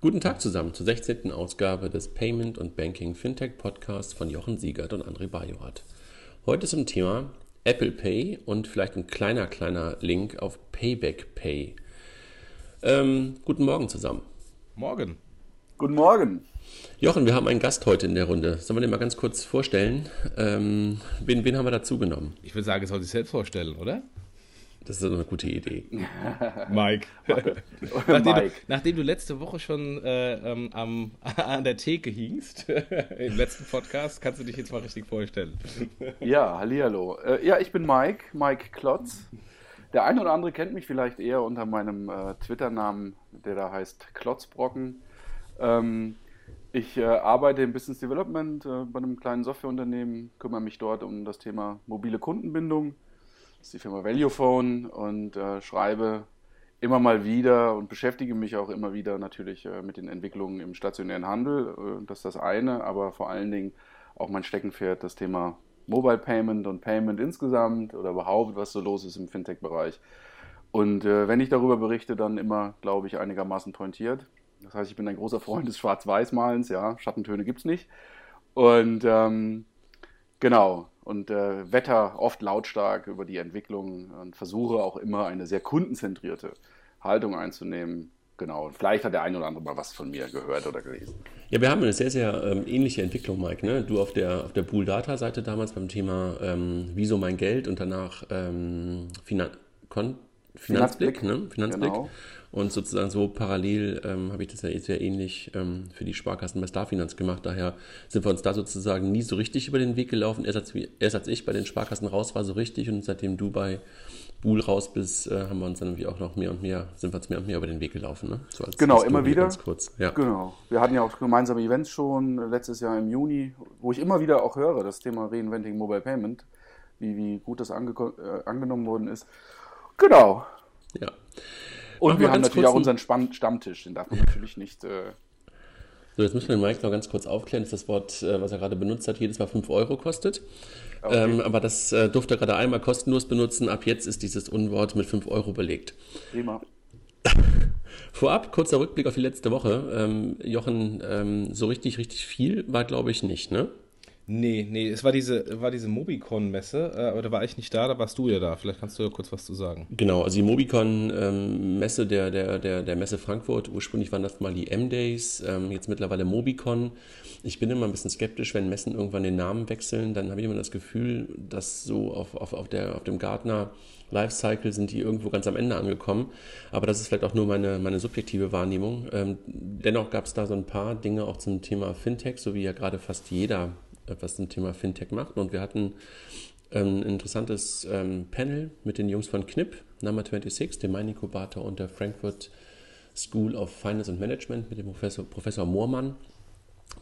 Guten Tag zusammen zur 16. Ausgabe des Payment und Banking Fintech Podcasts von Jochen Siegert und André Bajorat. Heute zum Thema Apple Pay und vielleicht ein kleiner, kleiner Link auf Payback Pay. Ähm, guten Morgen zusammen. Morgen. Guten Morgen. Jochen, wir haben einen Gast heute in der Runde. Sollen wir den mal ganz kurz vorstellen? Ähm, wen, wen haben wir dazu genommen? Ich würde sagen, er soll sich selbst vorstellen, oder? Das ist eine gute Idee. Mike. nachdem, Mike. Du, nachdem, Du, letzte Woche schon äh, ähm, am, an der Theke hingst, im letzten Podcast, kannst du dich jetzt mal richtig vorstellen. Ja, hallihallo. Äh, ja, ich bin Mike, Mike Klotz. Der eine oder andere kennt mich vielleicht eher unter meinem äh, Twitter-Namen, der da heißt Klotzbrocken. Ähm, ich äh, arbeite im Business Development äh, bei einem kleinen Softwareunternehmen, kümmere mich dort um das Thema mobile Kundenbindung das ist die Firma Valuephone und äh, schreibe immer mal wieder und beschäftige mich auch immer wieder natürlich äh, mit den Entwicklungen im stationären Handel. Äh, das ist das eine, aber vor allen Dingen auch mein Steckenpferd, das Thema Mobile Payment und Payment insgesamt oder überhaupt, was so los ist im Fintech-Bereich. Und äh, wenn ich darüber berichte, dann immer, glaube ich, einigermaßen pointiert. Das heißt, ich bin ein großer Freund des Schwarz-Weiß-Malens, ja, Schattentöne gibt es nicht. Und ähm, genau, und äh, wetter oft lautstark über die Entwicklung und versuche auch immer eine sehr kundenzentrierte Haltung einzunehmen. Genau, vielleicht hat der eine oder andere mal was von mir gehört oder gelesen. Ja, wir haben eine sehr, sehr ähm, ähnliche Entwicklung, Mike. Ne? Du auf der, auf der Pool Data Seite damals beim Thema ähm, Wieso mein Geld und danach ähm, Finan Kon Finanzblick, Finanzblick, ne? Finanzblick. Genau. Und sozusagen so parallel ähm, habe ich das ja eh sehr ähnlich ähm, für die Sparkassen bei Starfinanz gemacht. Daher sind wir uns da sozusagen nie so richtig über den Weg gelaufen. Erst als, erst als ich bei den Sparkassen raus war, so richtig. Und seitdem du bei Buhl raus bist, äh, haben wir uns dann irgendwie auch noch mehr und mehr, sind wir uns mehr und mehr über den Weg gelaufen. Ne? So als, genau, als immer wieder. Ganz kurz. Ja. Genau. Wir hatten ja auch gemeinsame Events schon letztes Jahr im Juni, wo ich immer wieder auch höre, das Thema Reinventing Mobile Payment, wie, wie gut das ange äh, angenommen worden ist. Genau. Ja. Und wir haben natürlich auch unseren Stammtisch, den darf man natürlich nicht. Äh so, jetzt müssen wir den Mike noch ganz kurz aufklären, dass das Wort, äh, was er gerade benutzt hat, jedes Mal 5 Euro kostet. Okay. Ähm, aber das äh, durfte er gerade einmal kostenlos benutzen. Ab jetzt ist dieses Unwort mit 5 Euro belegt. Prima. Vorab, kurzer Rückblick auf die letzte Woche. Ähm, Jochen, ähm, so richtig, richtig viel war, glaube ich, nicht, ne? Nee, nee, es war diese, war diese Mobicon-Messe, äh, aber da war ich nicht da, da warst du ja da. Vielleicht kannst du ja kurz was zu sagen. Genau, also die Mobicon-Messe der, der, der, der Messe Frankfurt, ursprünglich waren das mal die M-Days, ähm, jetzt mittlerweile Mobicon. Ich bin immer ein bisschen skeptisch, wenn Messen irgendwann den Namen wechseln, dann habe ich immer das Gefühl, dass so auf, auf, auf, der, auf dem Gartner Lifecycle sind die irgendwo ganz am Ende angekommen. Aber das ist vielleicht auch nur meine, meine subjektive Wahrnehmung. Ähm, dennoch gab es da so ein paar Dinge auch zum Thema Fintech, so wie ja gerade fast jeder was zum Thema Fintech macht. Und wir hatten ähm, ein interessantes ähm, Panel mit den Jungs von Knipp, Number 26, dem Main-Inkubator und der Frankfurt School of Finance and Management mit dem Professor, Professor Moormann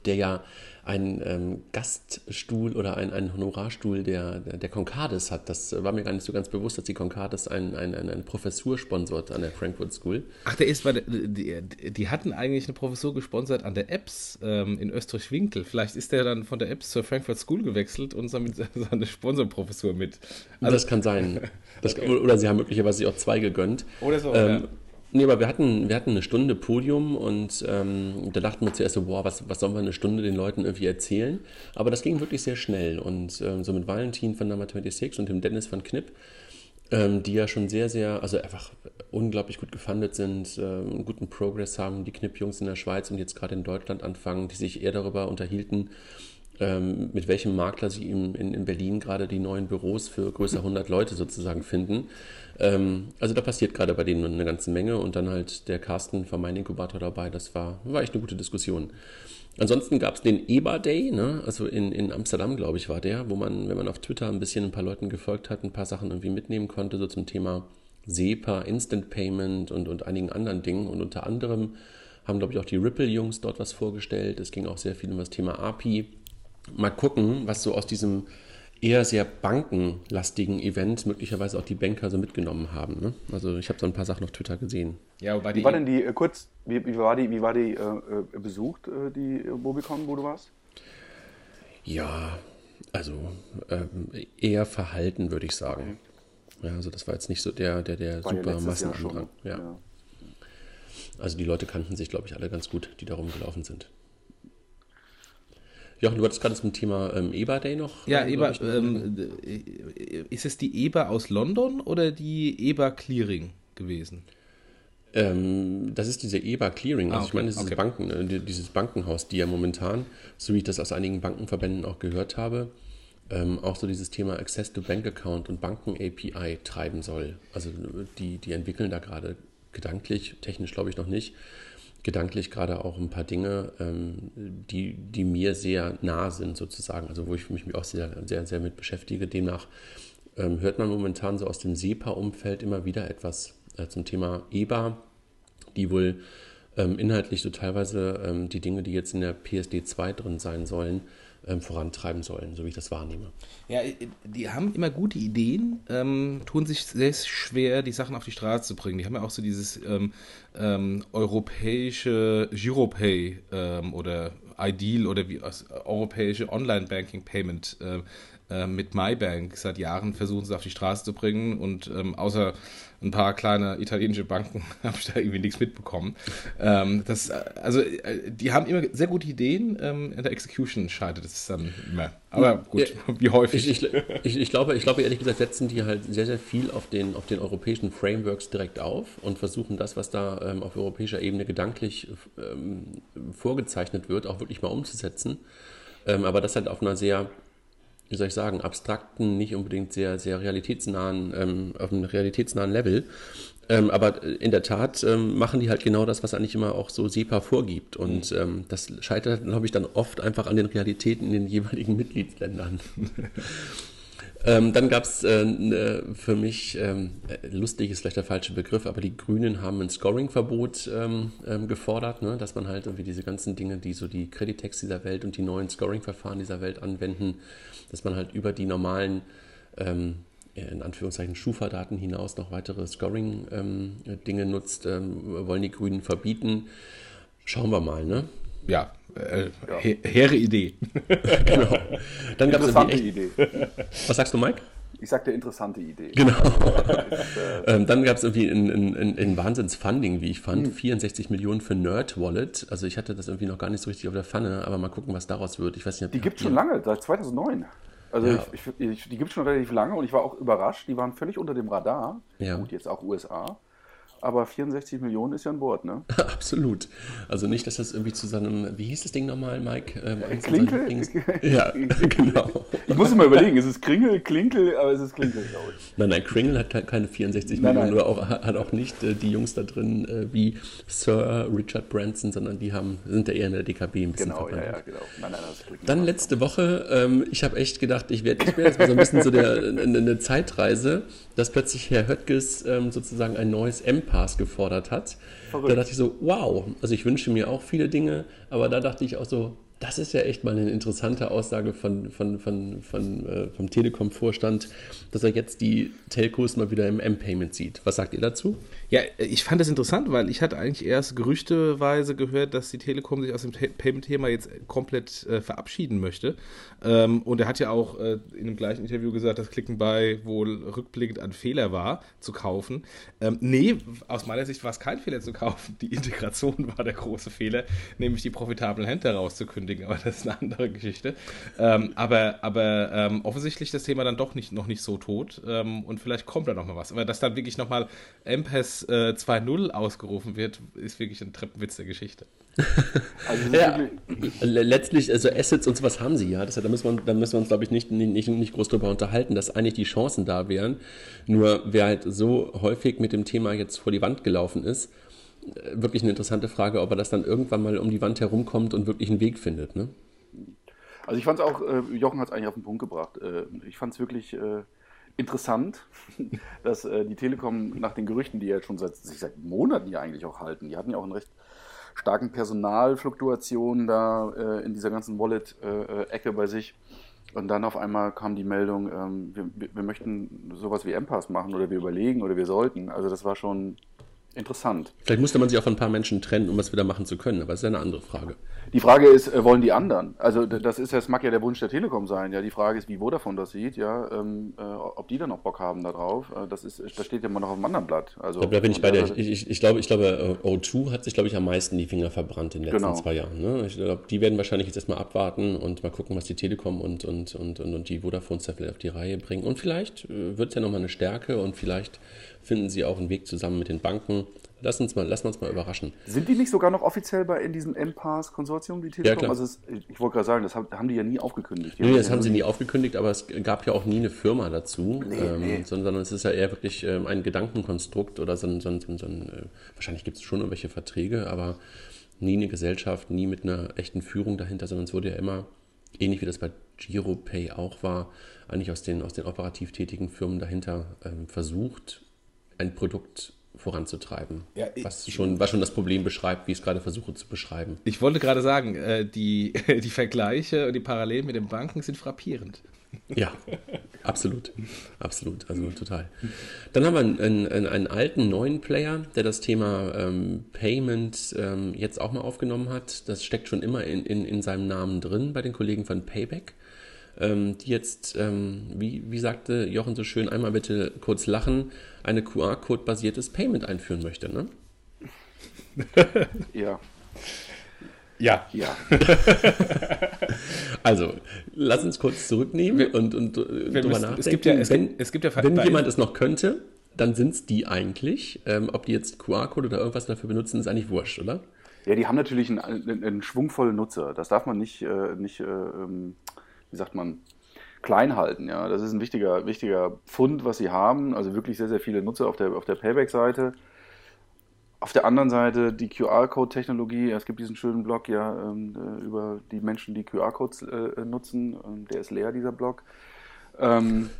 der ja einen ähm, Gaststuhl oder einen, einen Honorarstuhl der, der, der Concardis hat. Das war mir gar nicht so ganz bewusst, dass die Concardis eine ein, ein, ein Professur sponsort an der Frankfurt School. Ach, der ist, weil die, die hatten eigentlich eine Professur gesponsert an der EBS ähm, in Österreich-Winkel. Vielleicht ist der dann von der EBS zur Frankfurt School gewechselt und damit seine Sponsorprofessur mit. Also, das kann sein. Das, okay. Oder sie haben möglicherweise sich auch zwei gegönnt. Oder so, ähm, ja. Nee, aber wir hatten, wir hatten eine Stunde Podium und ähm, da dachten wir zuerst so, boah, was, was sollen wir eine Stunde den Leuten irgendwie erzählen? Aber das ging wirklich sehr schnell und ähm, so mit Valentin von Number 26 und dem Dennis von Knipp, ähm, die ja schon sehr, sehr, also einfach unglaublich gut gefundet sind, einen guten Progress haben, die Knipp-Jungs in der Schweiz und jetzt gerade in Deutschland anfangen, die sich eher darüber unterhielten, ähm, mit welchem Makler sie in, in, in, Berlin gerade die neuen Büros für größer 100 Leute sozusagen finden. Ähm, also da passiert gerade bei denen eine ganze Menge und dann halt der Carsten von meinem Inkubator dabei, das war, war echt eine gute Diskussion. Ansonsten gab es den EBA Day, ne? also in, in Amsterdam, glaube ich, war der, wo man, wenn man auf Twitter ein bisschen ein paar Leuten gefolgt hat, ein paar Sachen irgendwie mitnehmen konnte, so zum Thema SEPA, Instant Payment und, und einigen anderen Dingen. Und unter anderem haben, glaube ich, auch die Ripple-Jungs dort was vorgestellt. Es ging auch sehr viel um das Thema API mal gucken, was so aus diesem eher sehr bankenlastigen Event möglicherweise auch die Banker so mitgenommen haben. Ne? Also ich habe so ein paar Sachen auf Twitter gesehen. Ja, wie war denn die, äh, kurz, wie, wie, war die, wie war die äh, äh besucht, äh, die Mobicon, wo du warst? Ja, also ähm, eher verhalten, würde ich sagen. Okay. Ja, also das war jetzt nicht so der, der, der super Massenandrang. Ja. ja. Also die Leute kannten sich, glaube ich, alle ganz gut, die da rumgelaufen sind. Jochen, du hattest gerade zum Thema ähm, EBA Day noch. Ja, EBA, ähm, ist es die EBA aus London oder die EBA Clearing gewesen? Ähm, das ist diese EBA Clearing. Also ah, okay. ich meine, das ist okay. Banken, äh, dieses Bankenhaus, die ja momentan, so wie ich das aus einigen Bankenverbänden auch gehört habe, ähm, auch so dieses Thema Access to Bank Account und Banken API treiben soll. Also die, die entwickeln da gerade gedanklich, technisch glaube ich noch nicht, gedanklich gerade auch ein paar Dinge, ähm, die, die mir sehr nah sind sozusagen, also wo ich mich auch sehr, sehr, sehr mit beschäftige. Demnach ähm, hört man momentan so aus dem SEPA-Umfeld immer wieder etwas äh, zum Thema EBA, die wohl ähm, inhaltlich so teilweise ähm, die Dinge, die jetzt in der PSD 2 drin sein sollen, ähm, vorantreiben sollen, so wie ich das wahrnehme. Ja, äh, die haben immer gute Ideen, ähm, tun sich sehr schwer, die Sachen auf die Straße zu bringen. Die haben ja auch so dieses ähm, ähm europäische Giropay ähm, oder Ideal oder wie aus europäische Online-Banking-Payment äh, äh, mit MyBank seit Jahren versuchen sie auf die Straße zu bringen und ähm, außer ein paar kleine italienische Banken habe ich da irgendwie nichts mitbekommen. Ähm, das, also äh, die haben immer sehr gute Ideen, ähm, in der Execution scheitert es dann immer. Aber gut, ja, wie häufig. Ich, ich, ich, glaube, ich glaube ehrlich gesagt, setzen die halt sehr, sehr viel auf den, auf den europäischen Frameworks direkt auf und versuchen das, was da ähm, auf europäischer Ebene gedanklich ähm, vorgezeichnet wird, auch wirklich mal umzusetzen. Ähm, aber das halt auf einer sehr wie soll ich sagen, abstrakten, nicht unbedingt sehr, sehr realitätsnahen, ähm, auf einem realitätsnahen Level. Ähm, aber in der Tat ähm, machen die halt genau das, was eigentlich immer auch so SEPA vorgibt. Und mhm. ähm, das scheitert, glaube ich, dann oft einfach an den Realitäten in den jeweiligen Mitgliedsländern. Ähm, dann gab es äh, ne, für mich, ähm, lustig ist vielleicht der falsche Begriff, aber die Grünen haben ein Scoring-Verbot gefordert, ne? dass man halt irgendwie diese ganzen Dinge, die so die Creditex dieser Welt und die neuen Scoring-Verfahren dieser Welt anwenden, dass man halt über die normalen ähm, in Anführungszeichen Schufa-Daten hinaus noch weitere Scoring-Dinge ähm, nutzt, wollen die Grünen verbieten. Schauen wir mal, ne? Ja, äh, ja. hehre Idee. genau. Dann gab es echt... Idee. Was sagst du, Mike? Ich sagte interessante Idee. Genau. Äh, ähm, dann gab es irgendwie ein, ein, ein Wahnsinns-Funding, wie ich fand. Hm. 64 Millionen für Nerd Wallet. Also ich hatte das irgendwie noch gar nicht so richtig auf der Pfanne, aber mal gucken, was daraus wird. Ich weiß nicht, die gibt es schon lange, seit 2009. Also ja. ich, ich, die gibt es schon relativ lange und ich war auch überrascht. Die waren völlig unter dem Radar. Ja. Gut, jetzt auch USA aber 64 Millionen ist ja ein Wort, ne? Absolut. Also nicht, dass das irgendwie zu seinem, wie hieß das Ding nochmal, Mike? Ähm, Klinkel? ja, genau. Ich muss immer überlegen, ist es Kringel, Klinkel, aber es ist Klinkel, glaube ich. Nein, nein, Kringle hat keine 64 nein, Millionen, nein. auch, hat auch nicht äh, die Jungs da drin äh, wie Sir Richard Branson, sondern die haben, sind ja eher in der DKB ein bisschen Genau, ja, ja, genau. Nein, nein, Dann letzte Woche, ähm, ich habe echt gedacht, ich werde ich werd jetzt mal so ein bisschen so der, eine, eine Zeitreise, dass plötzlich Herr Höttges ähm, sozusagen ein neues M-Pass gefordert hat. Verrückt. Da dachte ich so, wow, also ich wünsche mir auch viele Dinge, aber da dachte ich auch so, das ist ja echt mal eine interessante Aussage von, von, von, von, äh, vom Telekom-Vorstand, dass er jetzt die Telcos mal wieder im M-Payment sieht. Was sagt ihr dazu? Ja, ich fand das interessant, weil ich hatte eigentlich erst gerüchteweise gehört, dass die Telekom sich aus dem Payment-Thema jetzt komplett äh, verabschieden möchte. Ähm, und er hat ja auch äh, in dem gleichen Interview gesagt, dass Clicken bei wohl rückblickend ein Fehler war, zu kaufen. Ähm, nee, aus meiner Sicht war es kein Fehler zu kaufen. Die Integration war der große Fehler, nämlich die profitablen Händler ankündigen, aber das ist eine andere Geschichte. Ähm, aber aber ähm, offensichtlich das Thema dann doch nicht, noch nicht so tot ähm, und vielleicht kommt da noch mal was. Aber dass dann wirklich nochmal MPES äh, 2.0 ausgerufen wird, ist wirklich ein Treppenwitz der Geschichte. Also ja, letztlich, also Assets und sowas haben sie ja. Das, da, müssen wir, da müssen wir uns, glaube ich, nicht, nicht, nicht groß drüber unterhalten, dass eigentlich die Chancen da wären. Nur wer halt so häufig mit dem Thema jetzt vor die Wand gelaufen ist, wirklich eine interessante Frage, ob er das dann irgendwann mal um die Wand herumkommt und wirklich einen Weg findet. Ne? Also ich fand es auch, äh, Jochen hat es eigentlich auf den Punkt gebracht. Äh, ich fand es wirklich äh, interessant, dass äh, die Telekom nach den Gerüchten, die ja schon seit, sich seit Monaten ja eigentlich auch halten, die hatten ja auch einen recht starken Personalfluktuation da äh, in dieser ganzen Wallet-Ecke bei sich. Und dann auf einmal kam die Meldung, ähm, wir, wir möchten sowas wie M-Pass machen oder wir überlegen oder wir sollten. Also das war schon interessant. Vielleicht musste man sich auch von ein paar Menschen trennen, um was wieder machen zu können, aber das ist eine andere Frage. Die Frage ist, äh, wollen die anderen? Also das ist, das mag ja der Wunsch der Telekom sein. Ja, die Frage ist, wie Vodafone das sieht, ja, ähm, äh, ob die dann noch Bock haben darauf. Äh, das ist, das steht ja immer noch auf dem anderen Blatt. Also da bin ich bei dir. Ich, ich, ich, glaube, ich glaube, äh, O2 hat sich, glaube ich, am meisten die Finger verbrannt in den letzten genau. zwei Jahren. Ne? Ich glaube, die werden wahrscheinlich jetzt erstmal abwarten und mal gucken, was die Telekom und, und, und, und, und die Vodafone da vielleicht auf die Reihe bringen. Und vielleicht äh, wird es ja nochmal eine Stärke und vielleicht finden sie auch einen Weg zusammen mit den Banken. Lass uns mal, lassen wir uns mal überraschen. Sind die nicht sogar noch offiziell bei in diesem M-Pass-Konsortium, die Telekom? Ja, klar. Also es, ich wollte gerade sagen, das haben die ja nie aufgekündigt. Nee, das haben sie nie aufgekündigt, aber es gab ja auch nie eine Firma dazu, nee, ähm, nee. sondern es ist ja eher wirklich ähm, ein Gedankenkonstrukt oder so ein, so ein, so ein äh, wahrscheinlich gibt es schon irgendwelche Verträge, aber nie eine Gesellschaft, nie mit einer echten Führung dahinter, sondern es wurde ja immer, ähnlich wie das bei GiroPay auch war, eigentlich aus den, aus den operativ tätigen Firmen dahinter ähm, versucht, ein Produkt voranzutreiben. Ja, was, schon, was schon das Problem beschreibt, wie ich es gerade versuche zu beschreiben. Ich wollte gerade sagen, äh, die, die Vergleiche und die Parallelen mit den Banken sind frappierend. Ja, absolut. Absolut, also total. Dann haben wir einen, einen, einen alten neuen Player, der das Thema ähm, Payment ähm, jetzt auch mal aufgenommen hat. Das steckt schon immer in, in, in seinem Namen drin bei den Kollegen von Payback ähm, die jetzt, ähm, wie, wie sagte Jochen so schön, einmal bitte kurz lachen, eine QR-Code-basiertes Payment einführen möchte, ne? ja. Ja. Ja. also, lass uns kurz zurücknehmen wir, und, und äh, drüber nachdenken. Es gibt ja, es wenn, es gibt ja wenn jemand es noch könnte, dann sind es die eigentlich. Ähm, ob die jetzt QR-Code oder irgendwas dafür benutzen, ist eigentlich wurscht, oder? Ja, die haben natürlich einen, einen, einen schwungvollen Nutzer. Das darf man nicht, äh, nicht äh, ähm, wie sagt man, klein halten. Ja? Das ist ein wichtiger, wichtiger Fund, was sie haben. Also wirklich sehr, sehr viele Nutzer auf der, auf der Payback-Seite. Auf der anderen Seite die QR-Code-Technologie. Es gibt diesen schönen Blog ja ähm, äh, über die Menschen, die QR-Codes äh, nutzen. Ähm, der ist leer, dieser Blog. Ähm,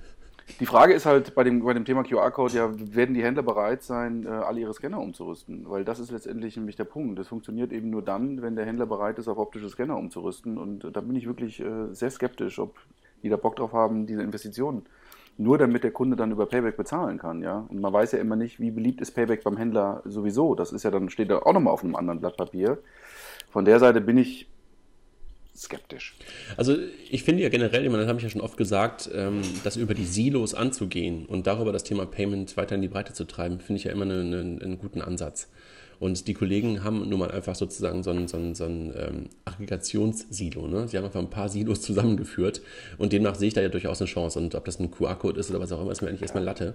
die Frage ist halt bei dem, bei dem Thema QR-Code, ja, werden die Händler bereit sein, äh, alle ihre Scanner umzurüsten? Weil das ist letztendlich nämlich der Punkt. Das funktioniert eben nur dann, wenn der Händler bereit ist, auf optische Scanner umzurüsten. Und da bin ich wirklich äh, sehr skeptisch, ob die da Bock drauf haben, diese Investitionen. Nur damit der Kunde dann über Payback bezahlen kann, ja. Und man weiß ja immer nicht, wie beliebt ist Payback beim Händler sowieso. Das ist ja dann, steht da auch nochmal auf einem anderen Blatt Papier. Von der Seite bin ich skeptisch. Also ich finde ja generell, das habe ich ja schon oft gesagt, ähm, das über die Silos anzugehen und darüber das Thema Payment weiter in die Breite zu treiben, finde ich ja immer einen, einen, einen, guten Ansatz. Und die Kollegen haben nun mal einfach sozusagen so ein, so ein, so ein ähm, Aggregationssilo. Ne? Sie haben einfach ein paar Silos zusammengeführt und demnach sehe ich da ja durchaus eine Chance. Und ob das ein QR-Code ist oder was auch immer, ist mir eigentlich erstmal Latte.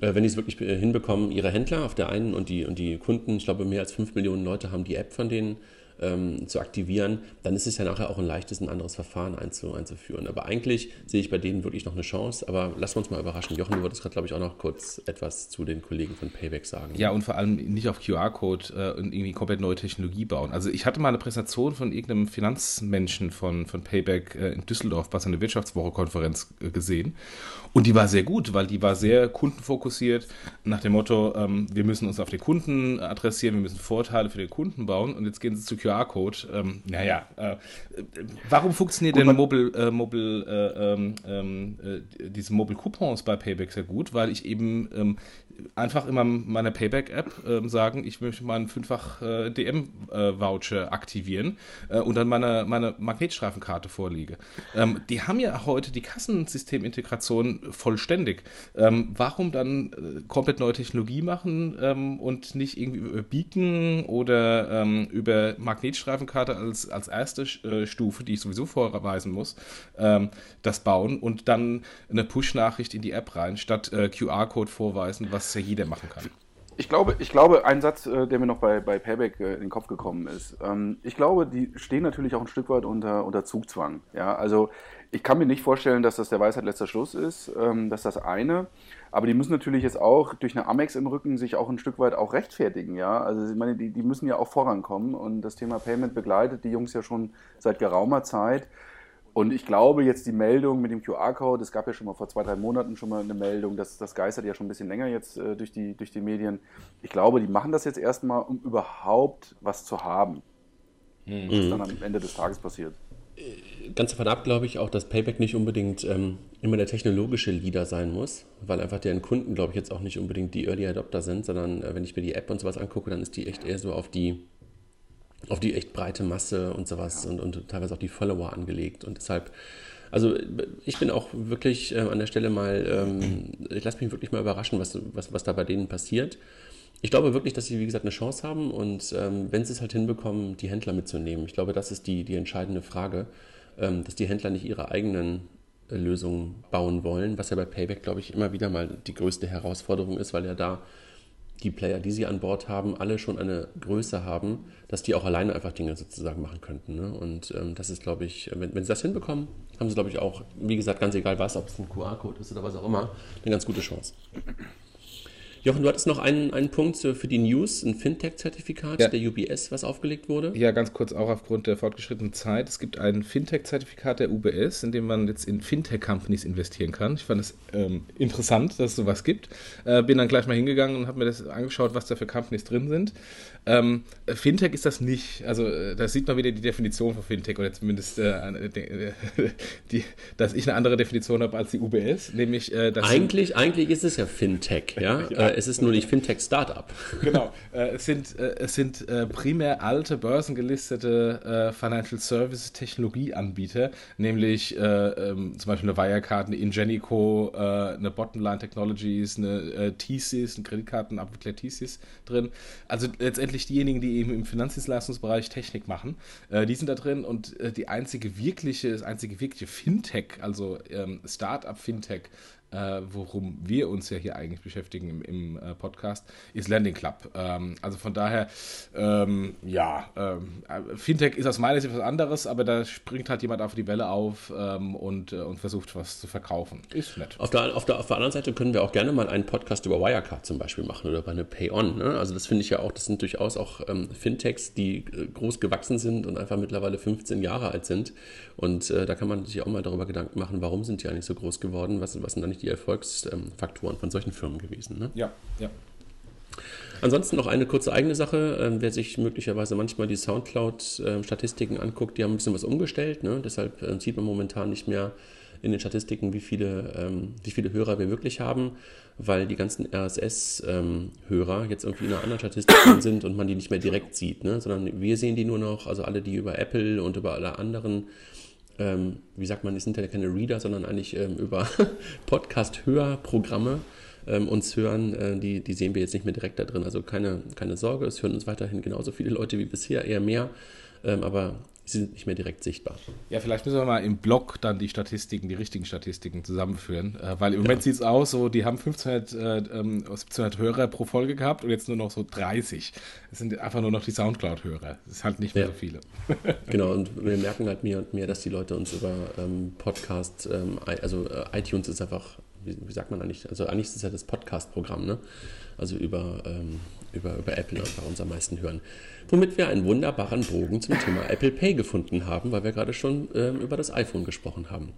Äh, wenn die es wirklich hinbekommen, ihre Händler auf der einen und die, und die Kunden, ich glaube mehr als 5 Millionen Leute haben die App von denen, ähm, zu aktivieren, dann ist es ja nachher auch ein leichtes, ein anderes Verfahren einzu, einzuführen. Aber eigentlich sehe ich bei denen wirklich noch eine Chance. Aber lassen wir uns mal überraschen. Jochen, du wolltest gerade, glaube ich, auch noch kurz etwas zu den Kollegen von Payback sagen. Ja, und vor allem nicht auf QR-Code äh, und irgendwie komplett neue Technologie bauen. Also ich hatte mal eine Präsentation von irgendeinem Finanzmenschen von, von Payback äh, in Düsseldorf bei so einer Wirtschaftswoche-Konferenz äh, gesehen. Und die war sehr gut, weil die war sehr kundenfokussiert nach dem Motto, ähm, wir müssen uns auf den Kunden adressieren, wir müssen Vorteile für den Kunden bauen. Und jetzt gehen sie zu QR-Code. Ähm, naja, äh, warum funktioniert denn Mobile, äh, Mobile, äh, ähm, ähm, äh, diese Mobile Coupons bei Payback sehr gut? Weil ich eben einfach immer meiner Payback-App äh, sagen, ich möchte meinen fünffach äh, DM-Voucher äh, aktivieren äh, und dann meine, meine Magnetstreifenkarte vorlege. Ähm, die haben ja heute die Kassensystemintegration vollständig. Ähm, warum dann äh, komplett neue Technologie machen ähm, und nicht irgendwie über Beacon oder ähm, über Magnetstreifenkarte als, als erste äh, Stufe, die ich sowieso vorweisen muss, ähm, das bauen und dann eine Push-Nachricht in die App rein, statt QR-Code vorweisen, was was jeder machen kann. Ich glaube, ich glaube, ein Satz, äh, der mir noch bei, bei Payback äh, in den Kopf gekommen ist. Ähm, ich glaube, die stehen natürlich auch ein Stück weit unter, unter Zugzwang. Ja, also ich kann mir nicht vorstellen, dass das der Weisheit letzter Schluss ist. Ähm, das ist das eine. Aber die müssen natürlich jetzt auch durch eine Amex im Rücken sich auch ein Stück weit auch rechtfertigen. Ja, also ich meine, die, die müssen ja auch vorankommen. Und das Thema Payment begleitet die Jungs ja schon seit geraumer Zeit. Und ich glaube jetzt die Meldung mit dem QR-Code, es gab ja schon mal vor zwei, drei Monaten schon mal eine Meldung, dass das geistert ja schon ein bisschen länger jetzt äh, durch, die, durch die Medien. Ich glaube, die machen das jetzt erstmal, um überhaupt was zu haben. Mhm. Was dann am Ende des Tages passiert. ganz davon ab, glaube ich, auch, dass Payback nicht unbedingt ähm, immer der technologische Leader sein muss, weil einfach deren Kunden, glaube ich, jetzt auch nicht unbedingt die Early Adopter sind, sondern äh, wenn ich mir die App und sowas angucke, dann ist die echt eher so auf die, auf die echt breite Masse und sowas ja. und, und teilweise auch die Follower angelegt. Und deshalb, also ich bin auch wirklich äh, an der Stelle mal, ähm, ich lasse mich wirklich mal überraschen, was, was, was da bei denen passiert ich glaube wirklich, dass sie, wie gesagt, eine Chance haben und ähm, wenn sie es halt hinbekommen, die Händler mitzunehmen. Ich glaube, das ist die, die entscheidende Frage, ähm, dass die Händler nicht ihre eigenen äh, Lösungen bauen wollen, was ja bei Payback, glaube ich, immer wieder mal die größte Herausforderung ist, weil ja da die Player, die sie an Bord haben, alle schon eine Größe haben, dass die auch alleine einfach Dinge sozusagen machen könnten. Ne? Und ähm, das ist, glaube ich, wenn, wenn sie das hinbekommen, haben sie, glaube ich, auch, wie gesagt, ganz egal was, ob es ein QR-Code ist oder was auch immer, eine ganz gute Chance. Jochen, du hattest noch einen, einen Punkt für die News, ein Fintech-Zertifikat ja. der UBS, was aufgelegt wurde. Ja, ganz kurz auch aufgrund der fortgeschrittenen Zeit. Es gibt ein Fintech-Zertifikat der UBS, in dem man jetzt in Fintech-Companies investieren kann. Ich fand es ähm, interessant, dass es sowas gibt. Äh, bin dann gleich mal hingegangen und habe mir das angeschaut, was da für Companies drin sind. Ähm, Fintech ist das nicht. Also äh, da sieht man wieder die Definition von Fintech oder zumindest, äh, die, dass ich eine andere Definition habe als die UBS, nämlich äh, eigentlich, eigentlich ist es ja Fintech, ja. ja. Äh, es ist nur nicht Fintech Startup. Genau. Äh, es sind, äh, es sind primär alte börsengelistete Financial Services Technologieanbieter, nämlich ähm, zum Beispiel eine Wirecard, eine Ingenico, eine Bottomline Technologies, eine TSYS, ein Kreditkartenabwickler TSYS drin. Also letztendlich letztendlich diejenigen, die eben im Finanzdienstleistungsbereich Technik machen. Äh, die sind da drin und äh, die einzige wirkliche, das einzige wirkliche Fintech, also ähm, Startup-Fintech, äh, worum wir uns ja hier eigentlich beschäftigen im, im äh, Podcast, ist Landing Club. Ähm, also von daher, ähm, ja, ähm, Fintech ist aus meiner Sicht was anderes, aber da springt halt jemand auf die Welle auf ähm, und, äh, und versucht was zu verkaufen. Ist nett. Auf der, auf, der, auf der anderen Seite können wir auch gerne mal einen Podcast über Wirecard zum Beispiel machen oder bei einer Pay-On. Ne? Also das finde ich ja auch, das sind durchaus auch ähm, Fintechs, die äh, groß gewachsen sind und einfach mittlerweile 15 Jahre alt sind. Und äh, da kann man sich auch mal darüber Gedanken machen, warum sind die eigentlich so groß geworden, was, was sind da nicht die Erfolgsfaktoren von solchen Firmen gewesen. Ne? Ja, ja. Ansonsten noch eine kurze eigene Sache. Ähm, wer sich möglicherweise manchmal die Soundcloud-Statistiken anguckt, die haben ein bisschen was umgestellt. Ne? Deshalb äh, sieht man momentan nicht mehr in den Statistiken, wie viele, ähm, wie viele Hörer wir wirklich haben, weil die ganzen RSS-Hörer ähm, jetzt irgendwie in einer anderen Statistik sind und man die nicht mehr direkt sieht, ne? sondern wir sehen die nur noch, also alle, die über Apple und über alle anderen ähm, wie sagt man, es sind ja keine Reader, sondern eigentlich ähm, über Podcast-Hörprogramme ähm, uns hören, äh, die, die sehen wir jetzt nicht mehr direkt da drin. Also keine, keine Sorge, es hören uns weiterhin genauso viele Leute wie bisher, eher mehr. Ähm, aber sie sind nicht mehr direkt sichtbar. Ja, vielleicht müssen wir mal im Blog dann die Statistiken, die richtigen Statistiken zusammenführen, äh, weil im Moment sieht es aus, so die haben 1500, äh, 1700 ähm, Hörer pro Folge gehabt und jetzt nur noch so 30. Es sind einfach nur noch die Soundcloud-Hörer. Das ist halt nicht mehr ja. so viele. genau, und wir merken halt mehr und mehr, dass die Leute uns über ähm, Podcast, ähm, also äh, iTunes ist einfach, wie, wie, sagt man eigentlich, also eigentlich ist es ja das Podcast-Programm, ne? Also über, ähm, über, über Apple bei uns am meisten hören womit wir einen wunderbaren Bogen zum Thema Apple Pay gefunden haben, weil wir gerade schon ähm, über das iPhone gesprochen haben.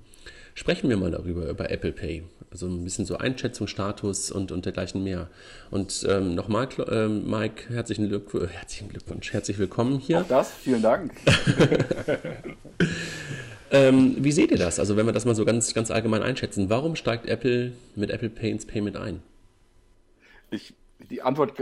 Sprechen wir mal darüber, über Apple Pay. Also ein bisschen so Einschätzung, Status und, und dergleichen mehr. Und ähm, nochmal, ähm, Mike, herzlichen, Glück, äh, herzlichen Glückwunsch, herzlich willkommen hier. Auch das, vielen Dank. ähm, wie seht ihr das? Also wenn wir das mal so ganz, ganz allgemein einschätzen, warum steigt Apple mit Apple Pay ins Payment ein? Ich, die Antwort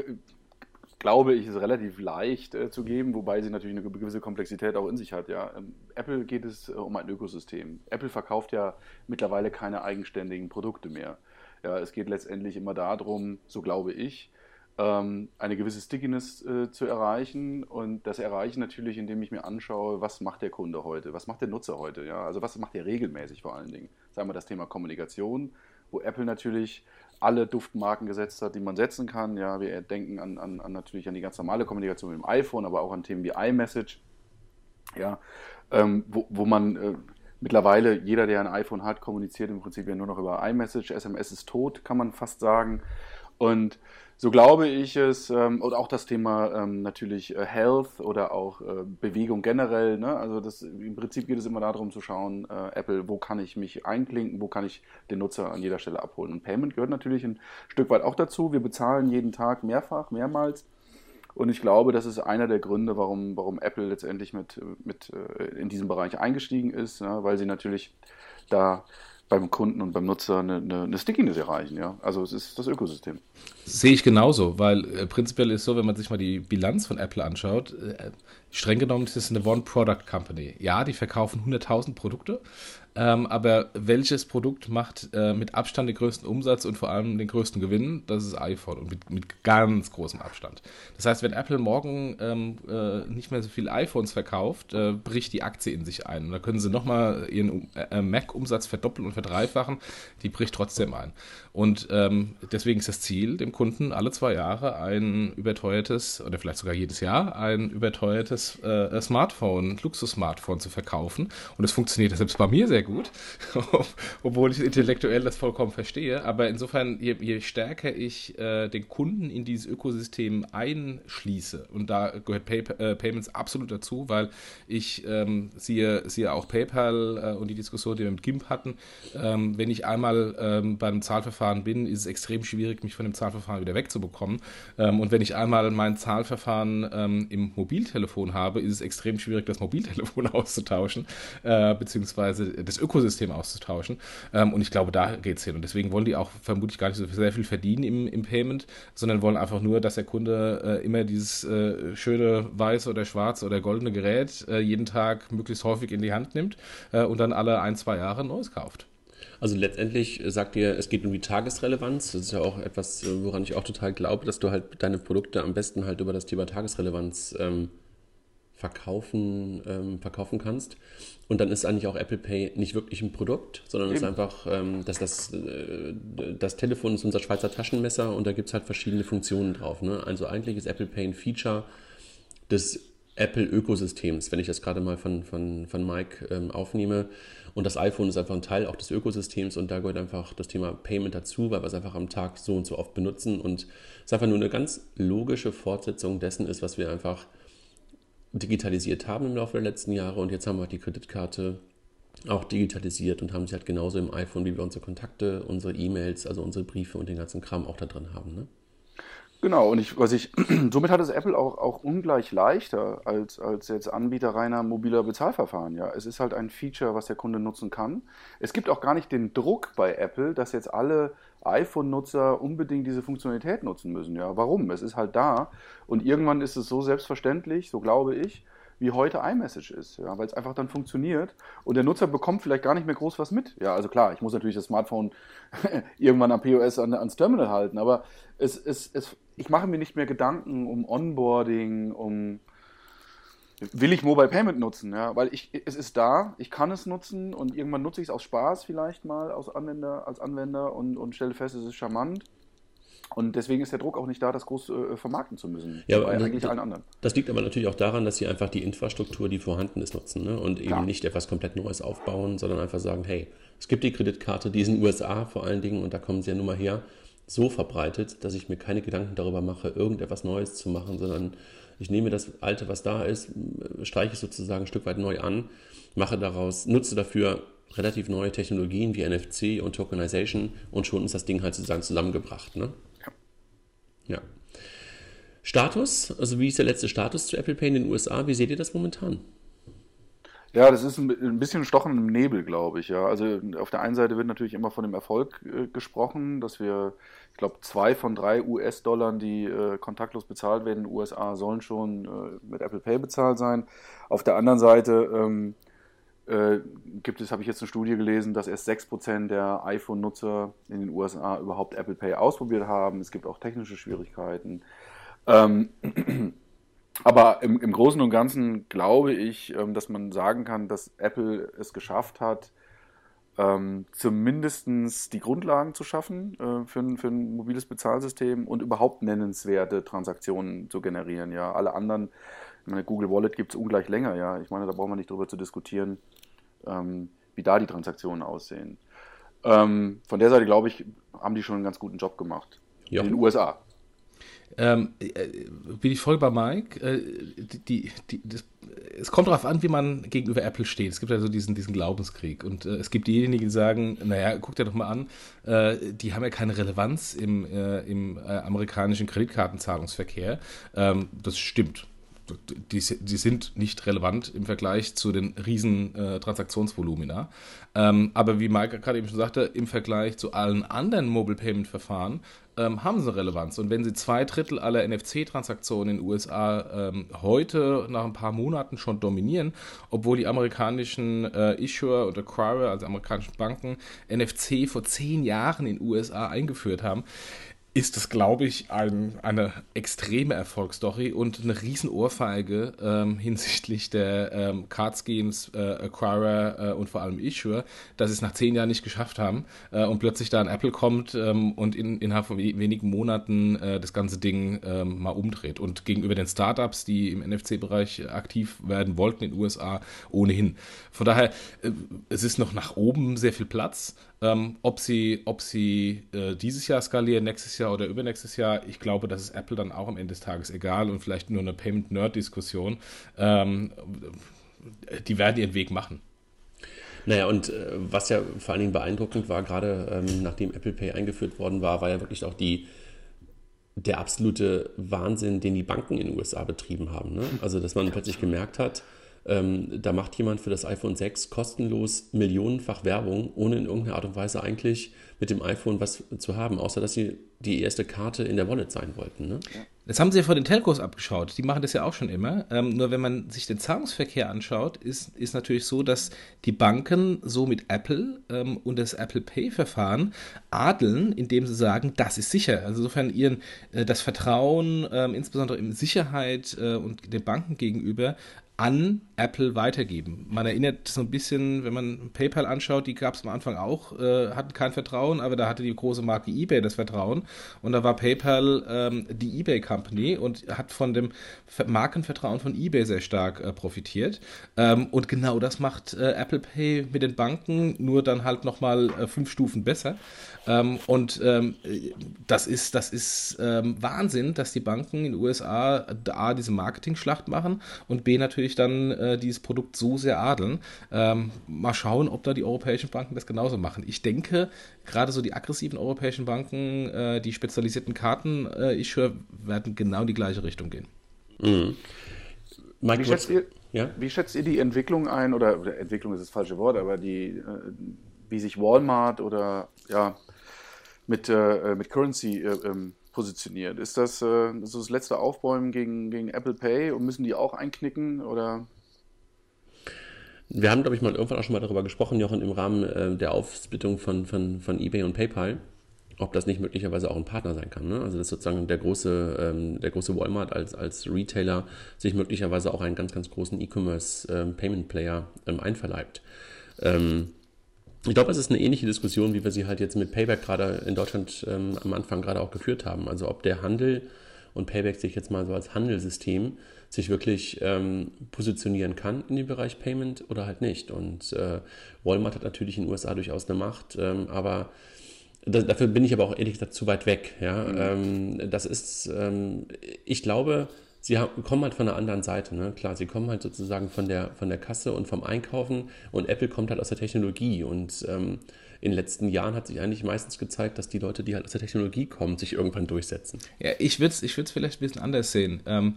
glaube ich, ist relativ leicht äh, zu geben, wobei sie natürlich eine gewisse Komplexität auch in sich hat. Ja. Ähm, Apple geht es äh, um ein Ökosystem. Apple verkauft ja mittlerweile keine eigenständigen Produkte mehr. Ja, es geht letztendlich immer darum, so glaube ich, ähm, eine gewisse Stickiness äh, zu erreichen und das erreiche natürlich, indem ich mir anschaue, was macht der Kunde heute, was macht der Nutzer heute, ja, also was macht er regelmäßig vor allen Dingen. Sagen wir das Thema Kommunikation, wo Apple natürlich alle Duftmarken gesetzt hat, die man setzen kann. Ja, wir denken an, an, an natürlich an die ganz normale Kommunikation mit dem iPhone, aber auch an Themen wie iMessage. Ja, ähm, wo, wo man äh, mittlerweile, jeder, der ein iPhone hat, kommuniziert im Prinzip ja nur noch über iMessage. SMS ist tot, kann man fast sagen. Und so glaube ich es, ähm, und auch das Thema ähm, natürlich äh, Health oder auch äh, Bewegung generell. Ne? Also das, im Prinzip geht es immer darum zu schauen, äh, Apple, wo kann ich mich einklinken, wo kann ich den Nutzer an jeder Stelle abholen. Und Payment gehört natürlich ein Stück weit auch dazu. Wir bezahlen jeden Tag mehrfach, mehrmals. Und ich glaube, das ist einer der Gründe, warum, warum Apple letztendlich mit, mit äh, in diesem Bereich eingestiegen ist, ja, weil sie natürlich da beim Kunden und beim Nutzer eine, eine, eine Stickiness erreichen. Ja? Also es ist das Ökosystem. Sehe ich genauso, weil äh, prinzipiell ist so, wenn man sich mal die Bilanz von Apple anschaut, äh, streng genommen ist es eine One-Product-Company. Ja, die verkaufen 100.000 Produkte, ähm, aber welches Produkt macht äh, mit Abstand den größten Umsatz und vor allem den größten Gewinn? Das ist iPhone und mit, mit ganz großem Abstand. Das heißt, wenn Apple morgen ähm, äh, nicht mehr so viele iPhones verkauft, äh, bricht die Aktie in sich ein. Und da können sie nochmal ihren äh, Mac-Umsatz verdoppeln und verdreifachen, die bricht trotzdem ein. Und ähm, deswegen ist das Ziel, dem Kunden alle zwei Jahre ein überteuertes oder vielleicht sogar jedes Jahr ein überteuertes äh, Smartphone, Luxus-Smartphone zu verkaufen. Und es funktioniert selbst bei mir sehr gut, obwohl ich intellektuell das vollkommen verstehe. Aber insofern, je, je stärker ich äh, den Kunden in dieses Ökosystem einschließe, und da gehört Pay äh, Payments absolut dazu, weil ich ähm, siehe, siehe auch PayPal äh, und die Diskussion, die wir mit GIMP hatten, ähm, wenn ich einmal ähm, beim Zahlverfahren bin, ist es extrem schwierig, mich von dem Zahlverfahren wieder wegzubekommen. Ähm, und wenn ich einmal mein Zahlverfahren ähm, im Mobiltelefon habe, ist es extrem schwierig, das Mobiltelefon auszutauschen, äh, beziehungsweise das das Ökosystem auszutauschen. Ähm, und ich glaube, da geht es hin. Und deswegen wollen die auch vermutlich gar nicht so sehr viel verdienen im, im Payment, sondern wollen einfach nur, dass der Kunde äh, immer dieses äh, schöne weiße oder schwarze oder goldene Gerät äh, jeden Tag möglichst häufig in die Hand nimmt und dann alle ein, zwei Jahre ein neues kauft. Also letztendlich sagt ihr, es geht um die Tagesrelevanz. Das ist ja auch etwas, woran ich auch total glaube, dass du halt deine Produkte am besten halt über das Thema Tagesrelevanz ähm, verkaufen, ähm, verkaufen kannst. Und dann ist eigentlich auch Apple Pay nicht wirklich ein Produkt, sondern es ist einfach, ähm, dass das, äh, das Telefon ist unser Schweizer Taschenmesser und da gibt es halt verschiedene Funktionen drauf. Ne? Also eigentlich ist Apple Pay ein Feature des Apple-Ökosystems, wenn ich das gerade mal von, von, von Mike ähm, aufnehme. Und das iPhone ist einfach ein Teil auch des Ökosystems und da gehört einfach das Thema Payment dazu, weil wir es einfach am Tag so und so oft benutzen und es einfach nur eine ganz logische Fortsetzung dessen ist, was wir einfach digitalisiert haben im Laufe der letzten Jahre und jetzt haben wir die Kreditkarte auch digitalisiert und haben sie halt genauso im iPhone, wie wir unsere Kontakte, unsere E-Mails, also unsere Briefe und den ganzen Kram auch da drin haben. Ne? Genau, und ich, was ich, somit hat es Apple auch, auch ungleich leichter als, als jetzt Anbieter reiner mobiler Bezahlverfahren. Ja, es ist halt ein Feature, was der Kunde nutzen kann. Es gibt auch gar nicht den Druck bei Apple, dass jetzt alle iPhone-Nutzer unbedingt diese Funktionalität nutzen müssen. Ja, warum? Es ist halt da und irgendwann ist es so selbstverständlich, so glaube ich, wie heute iMessage ist, ja, weil es einfach dann funktioniert und der Nutzer bekommt vielleicht gar nicht mehr groß was mit. Ja, also klar, ich muss natürlich das Smartphone irgendwann am POS an, ans Terminal halten, aber es, es, es, ich mache mir nicht mehr Gedanken um Onboarding, um will ich Mobile Payment nutzen, ja, weil ich, es ist da, ich kann es nutzen und irgendwann nutze ich es aus Spaß vielleicht mal als Anwender, als Anwender und, und stelle fest, es ist charmant und deswegen ist der Druck auch nicht da, das groß äh, vermarkten zu müssen. Ja, bei eigentlich das, allen anderen. Das liegt aber natürlich auch daran, dass sie einfach die Infrastruktur, die vorhanden ist, nutzen ne? und Klar. eben nicht etwas komplett Neues aufbauen, sondern einfach sagen, hey, es gibt die Kreditkarte, die ist in den USA vor allen Dingen und da kommen sie ja nun mal her, so verbreitet, dass ich mir keine Gedanken darüber mache, irgendetwas Neues zu machen, sondern ich nehme das Alte, was da ist, streiche es sozusagen ein Stück weit neu an, mache daraus, nutze dafür relativ neue Technologien wie NFC und Tokenization und schon ist das Ding halt sozusagen zusammengebracht. Ne? Ja. Status, also wie ist der letzte Status zu Apple Pay in den USA? Wie seht ihr das momentan? Ja, das ist ein bisschen Stochen im Nebel, glaube ich. Ja, also auf der einen Seite wird natürlich immer von dem Erfolg äh, gesprochen, dass wir, ich glaube, zwei von drei US-Dollar, die äh, kontaktlos bezahlt werden in den USA, sollen schon äh, mit Apple Pay bezahlt sein. Auf der anderen Seite ähm, äh, gibt es, habe ich jetzt eine Studie gelesen, dass erst 6% der iPhone-Nutzer in den USA überhaupt Apple Pay ausprobiert haben. Es gibt auch technische Schwierigkeiten. Ähm, aber im, im, Großen und Ganzen glaube ich, ähm, dass man sagen kann, dass Apple es geschafft hat, ähm, zumindest die Grundlagen zu schaffen äh, für, ein, für, ein, mobiles Bezahlsystem und überhaupt nennenswerte Transaktionen zu generieren. Ja, alle anderen ich meine, Google Wallet gibt es ungleich länger, ja. Ich meine, da brauchen wir nicht drüber zu diskutieren, ähm, wie da die Transaktionen aussehen. Ähm, von der Seite, glaube ich, haben die schon einen ganz guten Job gemacht. Ja. In den USA. Ähm, äh, bin ich voll bei Mike. Äh, die, die, das, es kommt darauf an, wie man gegenüber Apple steht. Es gibt also diesen, diesen Glaubenskrieg. Und äh, es gibt diejenigen, die sagen, naja, guck dir doch mal an, äh, die haben ja keine Relevanz im, äh, im äh, amerikanischen Kreditkartenzahlungsverkehr. Ähm, das stimmt die, die sind nicht relevant im Vergleich zu den riesen äh, Transaktionsvolumina. Ähm, aber wie Mike gerade eben schon sagte, im Vergleich zu allen anderen Mobile Payment Verfahren ähm, haben sie Relevanz. Und wenn sie zwei Drittel aller NFC-Transaktionen in den USA ähm, heute nach ein paar Monaten schon dominieren, obwohl die amerikanischen äh, Issuer und Acquirer, also amerikanischen Banken, NFC vor zehn Jahren in den USA eingeführt haben, ist das, glaube ich, ein, eine extreme Erfolgsstory und eine Riesenohrfeige ähm, hinsichtlich der ähm, Card Schemes, äh, Acquirer äh, und vor allem Issuer, dass sie es nach zehn Jahren nicht geschafft haben äh, und plötzlich da ein Apple kommt ähm, und in, innerhalb von wenigen Monaten äh, das ganze Ding ähm, mal umdreht. Und gegenüber den Startups, die im NFC-Bereich aktiv werden wollten in den USA, ohnehin. Von daher, äh, es ist noch nach oben sehr viel Platz. Ähm, ob sie, ob sie äh, dieses Jahr skalieren, nächstes Jahr oder übernächstes Jahr, ich glaube, das ist Apple dann auch am Ende des Tages egal und vielleicht nur eine Payment-Nerd-Diskussion. Ähm, die werden ihren Weg machen. Naja, und äh, was ja vor allen Dingen beeindruckend war, gerade ähm, nachdem Apple Pay eingeführt worden war, war ja wirklich auch die, der absolute Wahnsinn, den die Banken in den USA betrieben haben. Ne? Also, dass man plötzlich gemerkt hat, ähm, da macht jemand für das iPhone 6 kostenlos millionenfach Werbung, ohne in irgendeiner Art und Weise eigentlich mit dem iPhone was zu haben, außer dass sie die erste Karte in der Wallet sein wollten. Ne? Das haben sie ja vor den Telcos abgeschaut. Die machen das ja auch schon immer. Ähm, nur wenn man sich den Zahlungsverkehr anschaut, ist, ist natürlich so, dass die Banken so mit Apple ähm, und das Apple Pay-Verfahren adeln, indem sie sagen, das ist sicher. Also insofern ihren äh, das Vertrauen, ähm, insbesondere in Sicherheit äh, und den Banken gegenüber, an Apple weitergeben. Man erinnert so ein bisschen, wenn man PayPal anschaut, die gab es am Anfang auch, äh, hatten kein Vertrauen, aber da hatte die große Marke eBay das Vertrauen und da war PayPal ähm, die eBay Company und hat von dem Markenvertrauen von eBay sehr stark äh, profitiert. Ähm, und genau das macht äh, Apple Pay mit den Banken, nur dann halt nochmal äh, fünf Stufen besser. Ähm, und ähm, das ist, das ist ähm, Wahnsinn, dass die Banken in den USA A, diese Marketing-Schlacht machen und B, natürlich dann äh, dieses Produkt so sehr adeln. Ähm, mal schauen, ob da die europäischen Banken das genauso machen. Ich denke, gerade so die aggressiven europäischen Banken, äh, die spezialisierten Karten, äh, ich höre, werden genau in die gleiche Richtung gehen. Mhm. Mike, wie, schätzt ihr, ja? wie schätzt ihr die Entwicklung ein, oder, oder Entwicklung ist das falsche Wort, aber die, äh, wie sich Walmart oder ja, mit, äh, äh, mit Currency äh, ähm, positioniert. Ist das, äh, das, das letzte Aufbäumen gegen, gegen Apple Pay und müssen die auch einknicken oder? Wir haben, glaube ich, mal irgendwann auch schon mal darüber gesprochen, Jochen, im Rahmen äh, der Aufsplittung von, von, von eBay und PayPal, ob das nicht möglicherweise auch ein Partner sein kann. Ne? Also dass sozusagen der große, ähm, der große Walmart als, als Retailer sich möglicherweise auch einen ganz, ganz großen E-Commerce-Payment-Player ähm, ähm, einverleibt. Ähm, ich glaube, es ist eine ähnliche Diskussion, wie wir sie halt jetzt mit Payback gerade in Deutschland ähm, am Anfang gerade auch geführt haben. Also ob der Handel und Payback sich jetzt mal so als Handelssystem sich wirklich ähm, positionieren kann in dem Bereich Payment oder halt nicht. Und äh, Walmart hat natürlich in den USA durchaus eine Macht, ähm, aber das, dafür bin ich aber auch ehrlich gesagt zu weit weg. Ja? Mhm. Ähm, das ist, ähm, ich glaube, sie kommen halt von einer anderen Seite. Ne? Klar, sie kommen halt sozusagen von der, von der Kasse und vom Einkaufen und Apple kommt halt aus der Technologie. Und ähm, in den letzten Jahren hat sich eigentlich meistens gezeigt, dass die Leute, die halt aus der Technologie kommen, sich irgendwann durchsetzen. Ja, ich würde es ich vielleicht ein bisschen anders sehen. Ähm,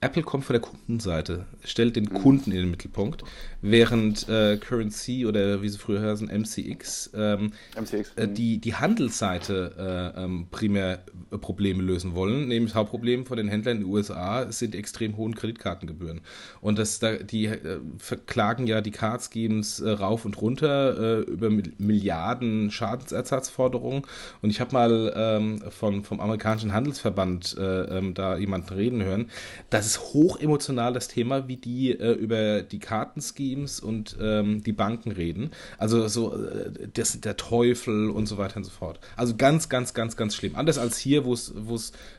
Apple kommt von der Kundenseite, stellt den Kunden in den Mittelpunkt, während äh, Currency oder wie sie früher heißen, MCX, ähm, MCX äh, mhm. die, die Handelsseite äh, ähm, primär äh, Probleme lösen wollen. Nämlich das Hauptproblem von den Händlern in den USA sind extrem hohen Kreditkartengebühren. Und das, da, die äh, verklagen ja die Card Schemes äh, rauf und runter über Milliarden Schadensersatzforderungen. Und ich habe mal ähm, von, vom amerikanischen Handelsverband ähm, da jemanden reden hören, dass ist hoch emotional das Thema, wie die über die Kartenschemes und ähm, die Banken reden. Also so äh, das, der Teufel und so weiter und so fort. Also ganz, ganz, ganz, ganz schlimm. Anders als hier, wo es,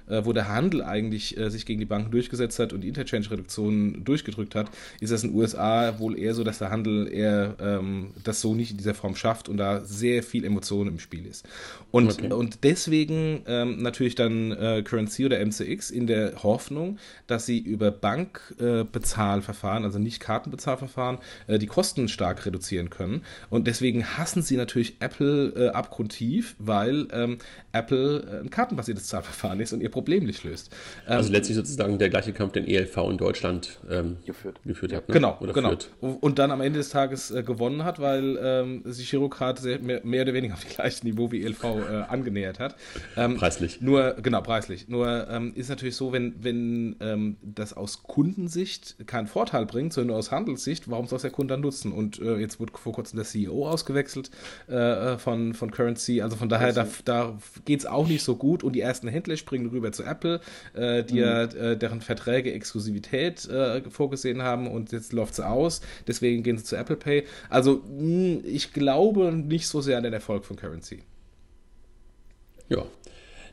äh, wo der Handel eigentlich äh, sich gegen die Banken durchgesetzt hat und die Interchange-Reduktion durchgedrückt hat, ist das in den USA wohl eher so, dass der Handel eher ähm, das so nicht in dieser Form schafft und da sehr viel Emotion im Spiel ist. Und, okay. und deswegen ähm, natürlich dann äh, Currency oder MCX in der Hoffnung, dass sie über Bankbezahlverfahren, also nicht Kartenbezahlverfahren, äh, die Kosten stark reduzieren können. Und deswegen hassen sie natürlich Apple äh, abgrundtief, weil ähm, Apple äh, ein kartenbasiertes Zahlverfahren ist und ihr Problem nicht löst. Ähm, also letztlich sozusagen der gleiche Kampf, den ELV in Deutschland ähm, geführt. geführt hat. Ne? Genau, oder genau. Führt. Und dann am Ende des Tages äh, gewonnen hat, weil ähm, sich Girocard mehr, mehr, oder weniger auf dem gleichen Niveau wie ELV äh, angenähert hat. Ähm, preislich. Nur, genau, preislich. Nur ähm, ist natürlich so, wenn, wenn ähm, das aus Kundensicht keinen Vorteil bringt, sondern nur aus Handelssicht, warum soll es der Kunde dann nutzen? Und äh, jetzt wurde vor kurzem der CEO ausgewechselt äh, von, von Currency. Also von daher, da, da geht es auch nicht so gut. Und die ersten Händler springen rüber zu Apple, äh, die mhm. ja äh, deren Verträge Exklusivität äh, vorgesehen haben und jetzt läuft es aus. Deswegen gehen sie zu Apple Pay. Also mh, hm, ich glaube nicht so sehr an den Erfolg von Currency. Ja.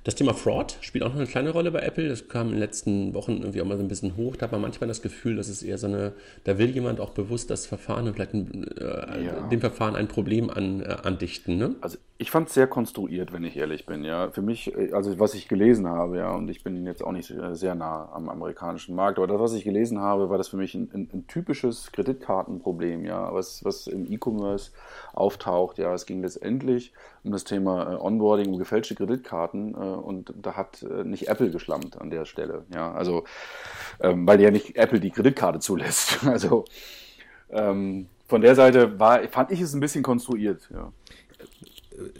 Das Thema Fraud spielt auch noch eine kleine Rolle bei Apple. Das kam in den letzten Wochen irgendwie auch mal so ein bisschen hoch. Da hat man manchmal das Gefühl, dass es eher so eine, da will jemand auch bewusst das Verfahren und vielleicht ein, äh, ja. dem Verfahren ein Problem an, äh, andichten. Ne? Also ich fand es sehr konstruiert, wenn ich ehrlich bin. Ja, für mich, äh, also was ich gelesen habe, ja, und ich bin jetzt auch nicht sehr nah am amerikanischen Markt, aber das, was ich gelesen habe, war das für mich ein, ein, ein typisches Kreditkartenproblem, ja, was, was im E-Commerce auftaucht. Ja, es ging letztendlich um das Thema äh, Onboarding, um gefälschte Kreditkarten, äh, und da hat äh, nicht Apple geschlammt an der Stelle. Ja, also ähm, weil ja nicht Apple die Kreditkarte zulässt. Also ähm, von der Seite war, fand ich es ein bisschen konstruiert. Ja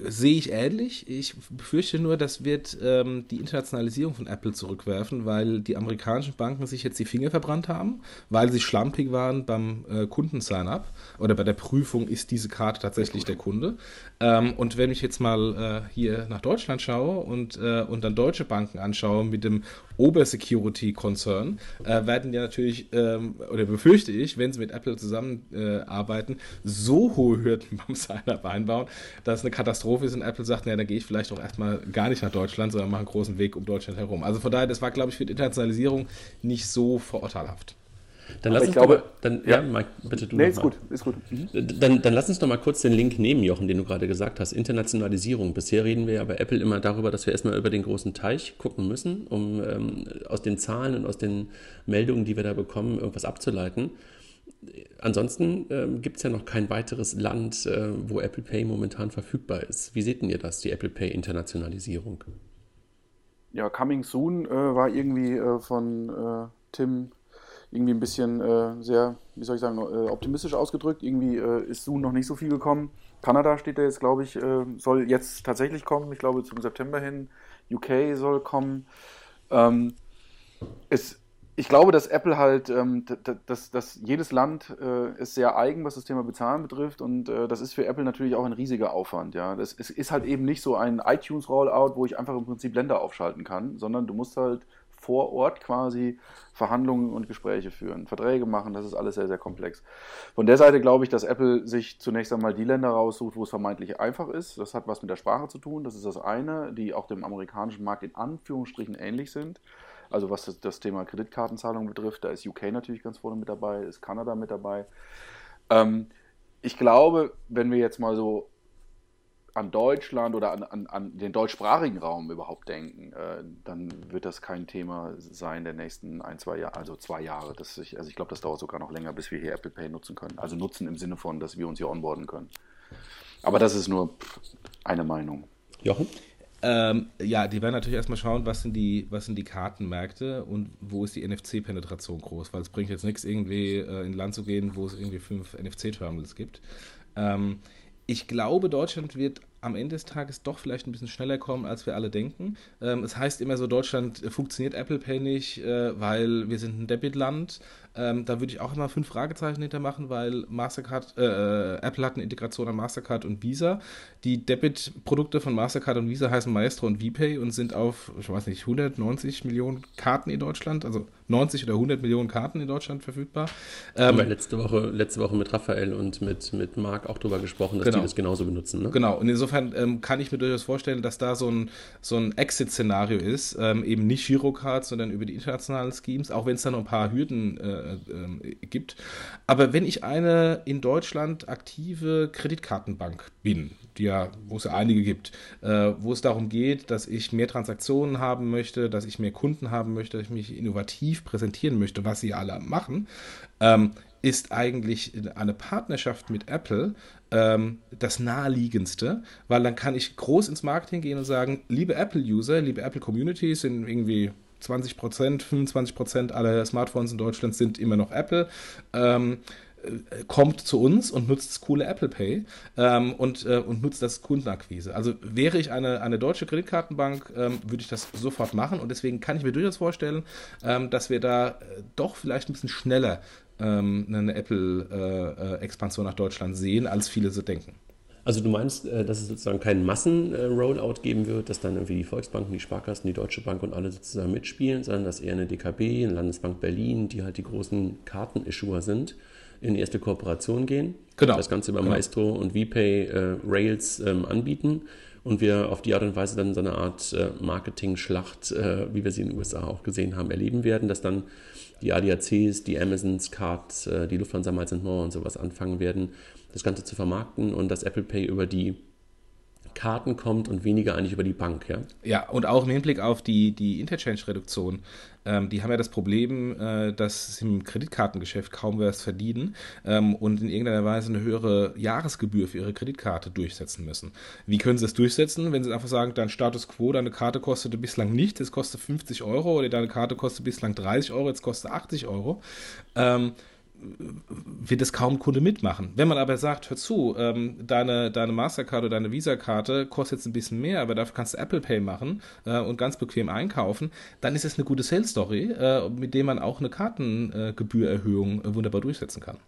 sehe ich ähnlich. Ich befürchte nur, das wird ähm, die Internationalisierung von Apple zurückwerfen, weil die amerikanischen Banken sich jetzt die Finger verbrannt haben, weil sie schlampig waren beim äh, Kunden-Sign-up oder bei der Prüfung, ist diese Karte tatsächlich der Kunde. Ähm, und wenn ich jetzt mal äh, hier nach Deutschland schaue und, äh, und dann deutsche Banken anschaue mit dem Obersecurity-Konzern, äh, werden ja natürlich, ähm, oder befürchte ich, wenn sie mit Apple zusammenarbeiten, so hohe Hürden beim Sign-up einbauen, dass eine Katastrophe ist und Apple sagt, naja, dann gehe ich vielleicht auch erstmal gar nicht nach Deutschland, sondern mache einen großen Weg um Deutschland herum. Also von daher, das war, glaube ich, für die Internationalisierung nicht so vorurteilhaft. Dann lass uns glaube, mal, dann, ja, ja Mike, bitte du nee, ist gut, ist gut. Mhm. Dann, dann lass uns noch mal kurz den Link nehmen, Jochen, den du gerade gesagt hast. Internationalisierung. Bisher reden wir ja bei Apple immer darüber, dass wir erstmal über den großen Teich gucken müssen, um ähm, aus den Zahlen und aus den Meldungen, die wir da bekommen, irgendwas abzuleiten. Ansonsten ähm, gibt es ja noch kein weiteres Land, äh, wo Apple Pay momentan verfügbar ist. Wie seht ihr das, die Apple Pay Internationalisierung? Ja, Coming Soon äh, war irgendwie äh, von äh, Tim irgendwie ein bisschen äh, sehr, wie soll ich sagen, äh, optimistisch ausgedrückt. Irgendwie äh, ist Zoom noch nicht so viel gekommen. Kanada steht da jetzt, glaube ich, äh, soll jetzt tatsächlich kommen. Ich glaube, zum September hin. UK soll kommen. Ähm, es, ich glaube, dass Apple halt, ähm, dass, dass jedes Land äh, ist sehr eigen, was das Thema Bezahlen betrifft und äh, das ist für Apple natürlich auch ein riesiger Aufwand. Ja, das ist, ist halt eben nicht so ein iTunes-Rollout, wo ich einfach im Prinzip Länder aufschalten kann, sondern du musst halt vor Ort quasi Verhandlungen und Gespräche führen, Verträge machen, das ist alles sehr, sehr komplex. Von der Seite glaube ich, dass Apple sich zunächst einmal die Länder raussucht, wo es vermeintlich einfach ist. Das hat was mit der Sprache zu tun, das ist das eine, die auch dem amerikanischen Markt in Anführungsstrichen ähnlich sind. Also was das, Thema Kreditkartenzahlung betrifft, da ist UK natürlich ganz vorne mit dabei, ist Kanada mit dabei. Ähm, ich glaube, wenn wir jetzt mal so an Deutschland oder an, an, an, den deutschsprachigen Raum überhaupt denken, äh, dann wird das kein Thema sein der nächsten ein, zwei Jahre, also zwei Jahre. Das ich, also ich glaube, das dauert sogar noch länger, bis wir hier Apple Pay nutzen können. Also nutzen im Sinne von, dass wir uns hier onboarden können. Aber das ist nur eine Meinung. Jochen? Ähm, ja, die werden natürlich erstmal schauen, was sind die, was sind die Kartenmärkte und wo ist die NFC-Penetration groß, weil es bringt jetzt nichts, irgendwie äh, in ein Land zu gehen, wo es irgendwie fünf NFC-Terminals gibt. Ähm, ich glaube, Deutschland wird am Ende des Tages doch vielleicht ein bisschen schneller kommen, als wir alle denken. Ähm, es heißt immer so, Deutschland funktioniert Apple Pay nicht, äh, weil wir sind ein Debitland. Ähm, da würde ich auch immer fünf Fragezeichen hintermachen, weil Mastercard, äh, äh, Apple hat eine Integration an Mastercard und Visa. Die Debit-Produkte von Mastercard und Visa heißen Maestro und VPay und sind auf, ich weiß nicht, 190 Millionen Karten in Deutschland, also 90 oder 100 Millionen Karten in Deutschland verfügbar. Ähm, Haben wir letzte Woche, letzte Woche mit Raphael und mit, mit Marc auch darüber gesprochen, dass genau. die das genauso benutzen. Ne? Genau, und insofern ähm, kann ich mir durchaus vorstellen, dass da so ein, so ein Exit-Szenario ist, ähm, eben nicht Girocard, sondern über die internationalen Schemes, auch wenn es da noch ein paar Hürden äh, äh, gibt. Aber wenn ich eine in Deutschland aktive Kreditkartenbank bin, die ja, wo es ja einige gibt, äh, wo es darum geht, dass ich mehr Transaktionen haben möchte, dass ich mehr Kunden haben möchte, dass ich mich innovativ präsentieren möchte, was sie alle machen, ähm, ist eigentlich eine Partnerschaft mit Apple ähm, das naheliegendste, weil dann kann ich groß ins Marketing gehen und sagen, liebe Apple-User, liebe Apple-Communities sind irgendwie 20 Prozent, 25 Prozent aller Smartphones in Deutschland sind immer noch Apple. Ähm, äh, kommt zu uns und nutzt das coole Apple Pay ähm, und, äh, und nutzt das Kundenakquise. Also wäre ich eine, eine deutsche Kreditkartenbank, ähm, würde ich das sofort machen und deswegen kann ich mir durchaus vorstellen, ähm, dass wir da äh, doch vielleicht ein bisschen schneller ähm, eine Apple-Expansion äh, äh nach Deutschland sehen, als viele so denken. Also du meinst, dass es sozusagen keinen Massen-Rollout geben wird, dass dann irgendwie die Volksbanken, die Sparkassen, die Deutsche Bank und alle sozusagen mitspielen, sondern dass eher eine DKB, eine Landesbank Berlin, die halt die großen Kartenissuer sind, in erste Kooperation gehen. Genau. Das Ganze über genau. Maestro und VPay äh, Rails ähm, anbieten und wir auf die Art und Weise dann so eine Art äh, Marketing-Schlacht, äh, wie wir sie in den USA auch gesehen haben, erleben werden, dass dann die ADACs, die Amazons, Card, äh, die Lufthansa Miles More und sowas anfangen werden, das Ganze zu vermarkten und das Apple Pay über die Karten kommt und weniger eigentlich über die Bank, ja? Ja, und auch im Hinblick auf die, die Interchange-Reduktion. Ähm, die haben ja das Problem, äh, dass sie im Kreditkartengeschäft kaum was verdienen ähm, und in irgendeiner Weise eine höhere Jahresgebühr für ihre Kreditkarte durchsetzen müssen. Wie können sie das durchsetzen, wenn sie einfach sagen, dein Status quo, deine Karte kostete bislang nichts, es kostet 50 Euro oder deine Karte kostet bislang 30 Euro, jetzt kostet 80 Euro. Ähm, wird es kaum Kunde mitmachen. Wenn man aber sagt, hör zu, ähm, deine, deine Mastercard oder deine Visa-Karte kostet jetzt ein bisschen mehr, aber dafür kannst du Apple Pay machen äh, und ganz bequem einkaufen, dann ist es eine gute Sales-Story, äh, mit der man auch eine Kartengebührerhöhung äh, wunderbar durchsetzen kann.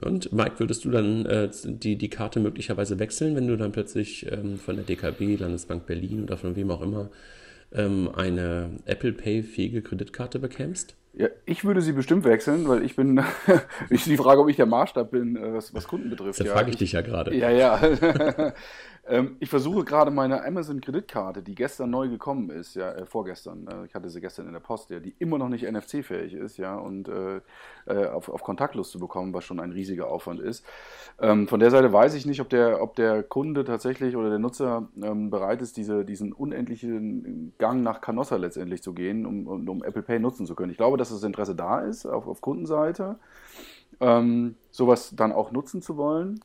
Und Mike, würdest du dann äh, die, die Karte möglicherweise wechseln, wenn du dann plötzlich ähm, von der DKB, Landesbank Berlin oder von wem auch immer ähm, eine Apple Pay-fähige Kreditkarte bekämst? Ja, ich würde sie bestimmt wechseln, weil ich bin, ich die Frage, ob ich der Maßstab bin, äh, was, was Kunden betrifft. Das ja, frage ich, ich dich ja gerade. Ja, ja. Ähm, ich versuche gerade meine Amazon-Kreditkarte, die gestern neu gekommen ist, ja, äh, vorgestern, äh, ich hatte sie gestern in der Post, ja, die immer noch nicht NFC-fähig ist, ja, und äh, äh, auf, auf kontaktlos zu bekommen, was schon ein riesiger Aufwand ist. Ähm, von der Seite weiß ich nicht, ob der, ob der Kunde tatsächlich oder der Nutzer ähm, bereit ist, diese, diesen unendlichen Gang nach Canossa letztendlich zu gehen, um, um, um, Apple Pay nutzen zu können. Ich glaube, dass das Interesse da ist auf, auf Kundenseite, ähm, sowas dann auch nutzen zu wollen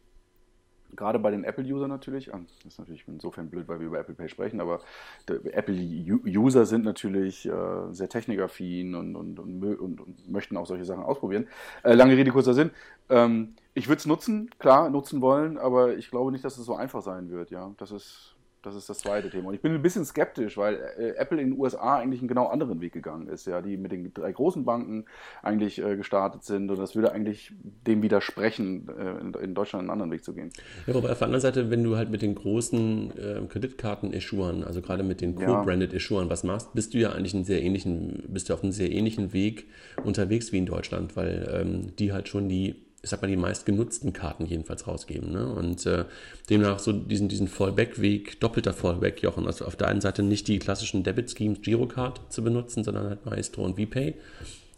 gerade bei den Apple-Usern natürlich, ah, das ist natürlich insofern blöd, weil wir über Apple Pay sprechen, aber Apple-User sind natürlich äh, sehr technikaffin und, und, und, und, möchten auch solche Sachen ausprobieren. Äh, lange Rede, kurzer Sinn. Ähm, ich würde es nutzen, klar, nutzen wollen, aber ich glaube nicht, dass es so einfach sein wird. Ja, das ist das ist das zweite Thema. Und ich bin ein bisschen skeptisch, weil äh, Apple in den USA eigentlich einen genau anderen Weg gegangen ist, ja, die mit den drei großen Banken eigentlich äh, gestartet sind. Und das würde eigentlich dem widersprechen, äh, in, in, Deutschland einen anderen Weg zu gehen. Ja, wobei auf der anderen Seite, wenn du halt mit den großen äh, Kreditkarten-Issuern, also gerade mit den Co-Branded-Issuern was machst, bist du ja eigentlich einen sehr ähnlichen, bist du auf einem sehr ähnlichen Weg unterwegs wie in Deutschland, weil ähm, die halt schon die ich sag mal, die meistgenutzten Karten jedenfalls rausgeben. Ne? Und äh, demnach so diesen, diesen Fallback-Weg, doppelter Fallback, Jochen. Also auf der einen Seite nicht die klassischen Debit-Schemes Girocard zu benutzen, sondern halt Maestro und VPay.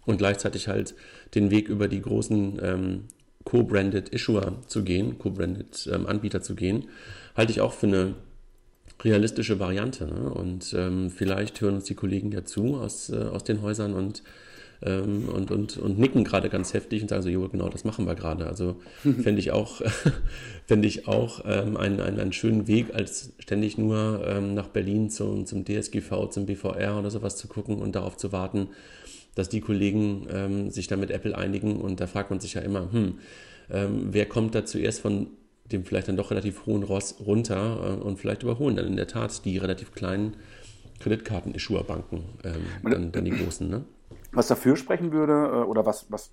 Und gleichzeitig halt den Weg über die großen ähm, Co-branded Issuer zu gehen, Co-branded ähm, Anbieter zu gehen, halte ich auch für eine realistische Variante. Ne? Und ähm, vielleicht hören uns die Kollegen ja zu aus, äh, aus den Häusern und ähm, und, und, und nicken gerade ganz heftig und sagen so, jo, genau, das machen wir gerade. Also fände ich auch, fänd ich auch ähm, einen, einen, einen schönen Weg, als ständig nur ähm, nach Berlin zum, zum DSGV, zum BVR oder sowas zu gucken und darauf zu warten, dass die Kollegen ähm, sich dann mit Apple einigen. Und da fragt man sich ja immer, hm, ähm, wer kommt da zuerst von dem vielleicht dann doch relativ hohen Ross runter äh, und vielleicht überholen dann in der Tat die relativ kleinen Kreditkarten-Issuer-Banken, ähm, dann, dann die großen, ne? Was dafür sprechen würde, äh, oder was, was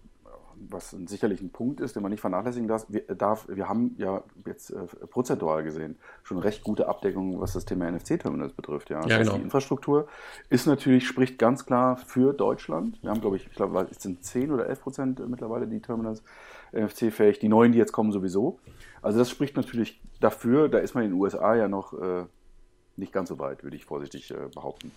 was sicherlich ein Punkt ist, den man nicht vernachlässigen darf. Wir, darf, wir haben ja jetzt äh, prozentual gesehen schon recht gute Abdeckung, was das Thema NFC-Terminals betrifft. Ja, ja genau. Die Infrastruktur ist natürlich, spricht ganz klar für Deutschland. Wir haben, glaube ich, ich glaube, es sind 10 oder 11 Prozent mittlerweile die Terminals NFC-fähig. Die neuen, die jetzt kommen, sowieso. Also das spricht natürlich dafür. Da ist man in den USA ja noch äh, nicht ganz so weit, würde ich vorsichtig äh, behaupten.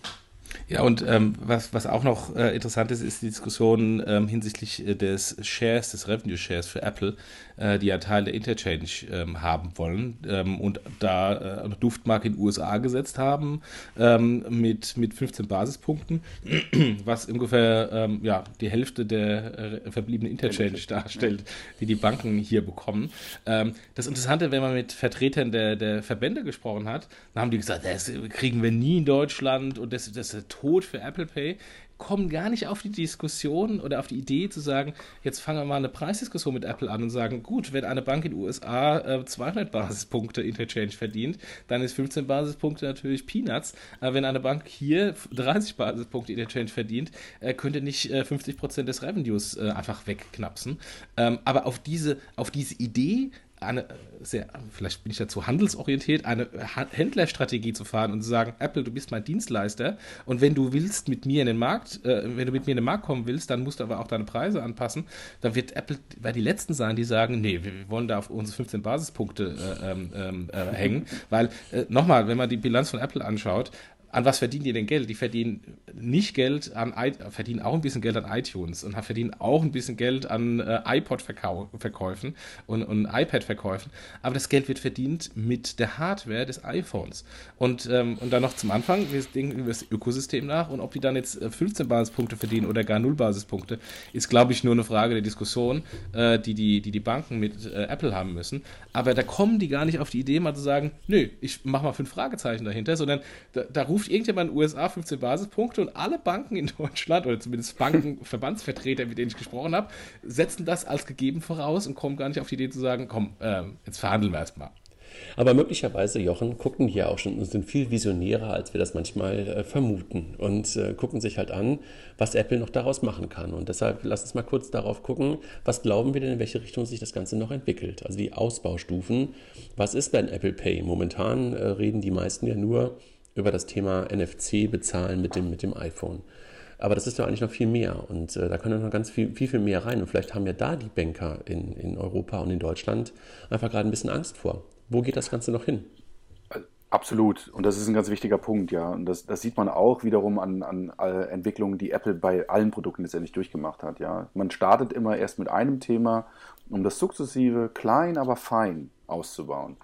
Ja, und ähm, was, was auch noch äh, interessant ist, ist die Diskussion ähm, hinsichtlich äh, des Shares, des Revenue Shares für Apple, äh, die ja Teil der Interchange ähm, haben wollen ähm, und da äh, eine Duftmarke in den USA gesetzt haben ähm, mit, mit 15 Basispunkten, was ungefähr ähm, ja, die Hälfte der äh, verbliebenen Interchange darstellt, die die Banken hier bekommen. das Interessante, wenn man mit Vertretern der, der Verbände gesprochen hat, dann haben die gesagt, das kriegen wir nie in Deutschland und das, das Tod für Apple Pay, kommen gar nicht auf die Diskussion oder auf die Idee zu sagen, jetzt fangen wir mal eine Preisdiskussion mit Apple an und sagen, gut, wenn eine Bank in den USA äh, 200 Basispunkte Interchange verdient, dann ist 15 Basispunkte natürlich Peanuts. Aber wenn eine Bank hier 30 Basispunkte Interchange verdient, äh, könnte nicht äh, 50 Prozent des Revenues äh, einfach wegknapsen. Ähm, aber auf diese, auf diese Idee eine sehr, vielleicht bin ich dazu handelsorientiert, eine Händlerstrategie zu fahren und zu sagen, Apple, du bist mein Dienstleister und wenn du willst mit mir in den Markt, äh, wenn du mit mir in den Markt kommen willst, dann musst du aber auch deine Preise anpassen. Dann wird Apple, weil die letzten sein, die sagen, nee, wir, wollen da auf unsere 15 Basispunkte äh, ähm, ähm, äh, hängen, weil äh, nochmal, wenn man die Bilanz von Apple anschaut, an was verdienen die denn Geld? Die verdienen nicht Geld an, verdienen auch ein bisschen Geld an iTunes und verdienen auch ein bisschen Geld an äh, iPod-Verkäufen und, und iPad-Verkäufen. Aber das Geld wird verdient mit der Hardware des iPhones. Und, ähm, und dann noch zum Anfang, wir denken über das Ökosystem nach und ob die dann jetzt 15 äh, Basispunkte verdienen oder gar 0 Basispunkte, ist, glaube ich, nur eine Frage der Diskussion, äh, die, die, die die Banken mit äh, Apple haben müssen. Aber da kommen die gar nicht auf die Idee, mal zu sagen, nö, ich mache mal fünf Fragezeichen dahinter, sondern da, da ruft ruft irgendjemand in den USA 15 Basispunkte und alle Banken in Deutschland oder zumindest Banken, Verbandsvertreter, mit denen ich gesprochen habe, setzen das als gegeben voraus und kommen gar nicht auf die Idee zu sagen, komm, äh, jetzt verhandeln wir erstmal. Aber möglicherweise, Jochen, gucken hier auch schon und sind viel visionärer, als wir das manchmal äh, vermuten. Und äh, gucken sich halt an, was Apple noch daraus machen kann. Und deshalb lass uns mal kurz darauf gucken, was glauben wir denn, in welche Richtung sich das Ganze noch entwickelt. Also die Ausbaustufen. Was ist denn Apple Pay? Momentan äh, reden die meisten ja nur über das Thema NFC bezahlen mit dem, mit dem iPhone. Aber das ist ja eigentlich noch viel mehr und äh, da können noch ganz viel, viel, viel mehr rein. Und vielleicht haben ja da die Banker in, in Europa und in Deutschland einfach gerade ein bisschen Angst vor. Wo geht das Ganze noch hin? Absolut. Und das ist ein ganz wichtiger Punkt, ja. Und das, das sieht man auch wiederum an, an Entwicklungen, die Apple bei allen Produkten letztendlich durchgemacht hat, ja. Man startet immer erst mit einem Thema, um das sukzessive, klein, aber fein auszubauen.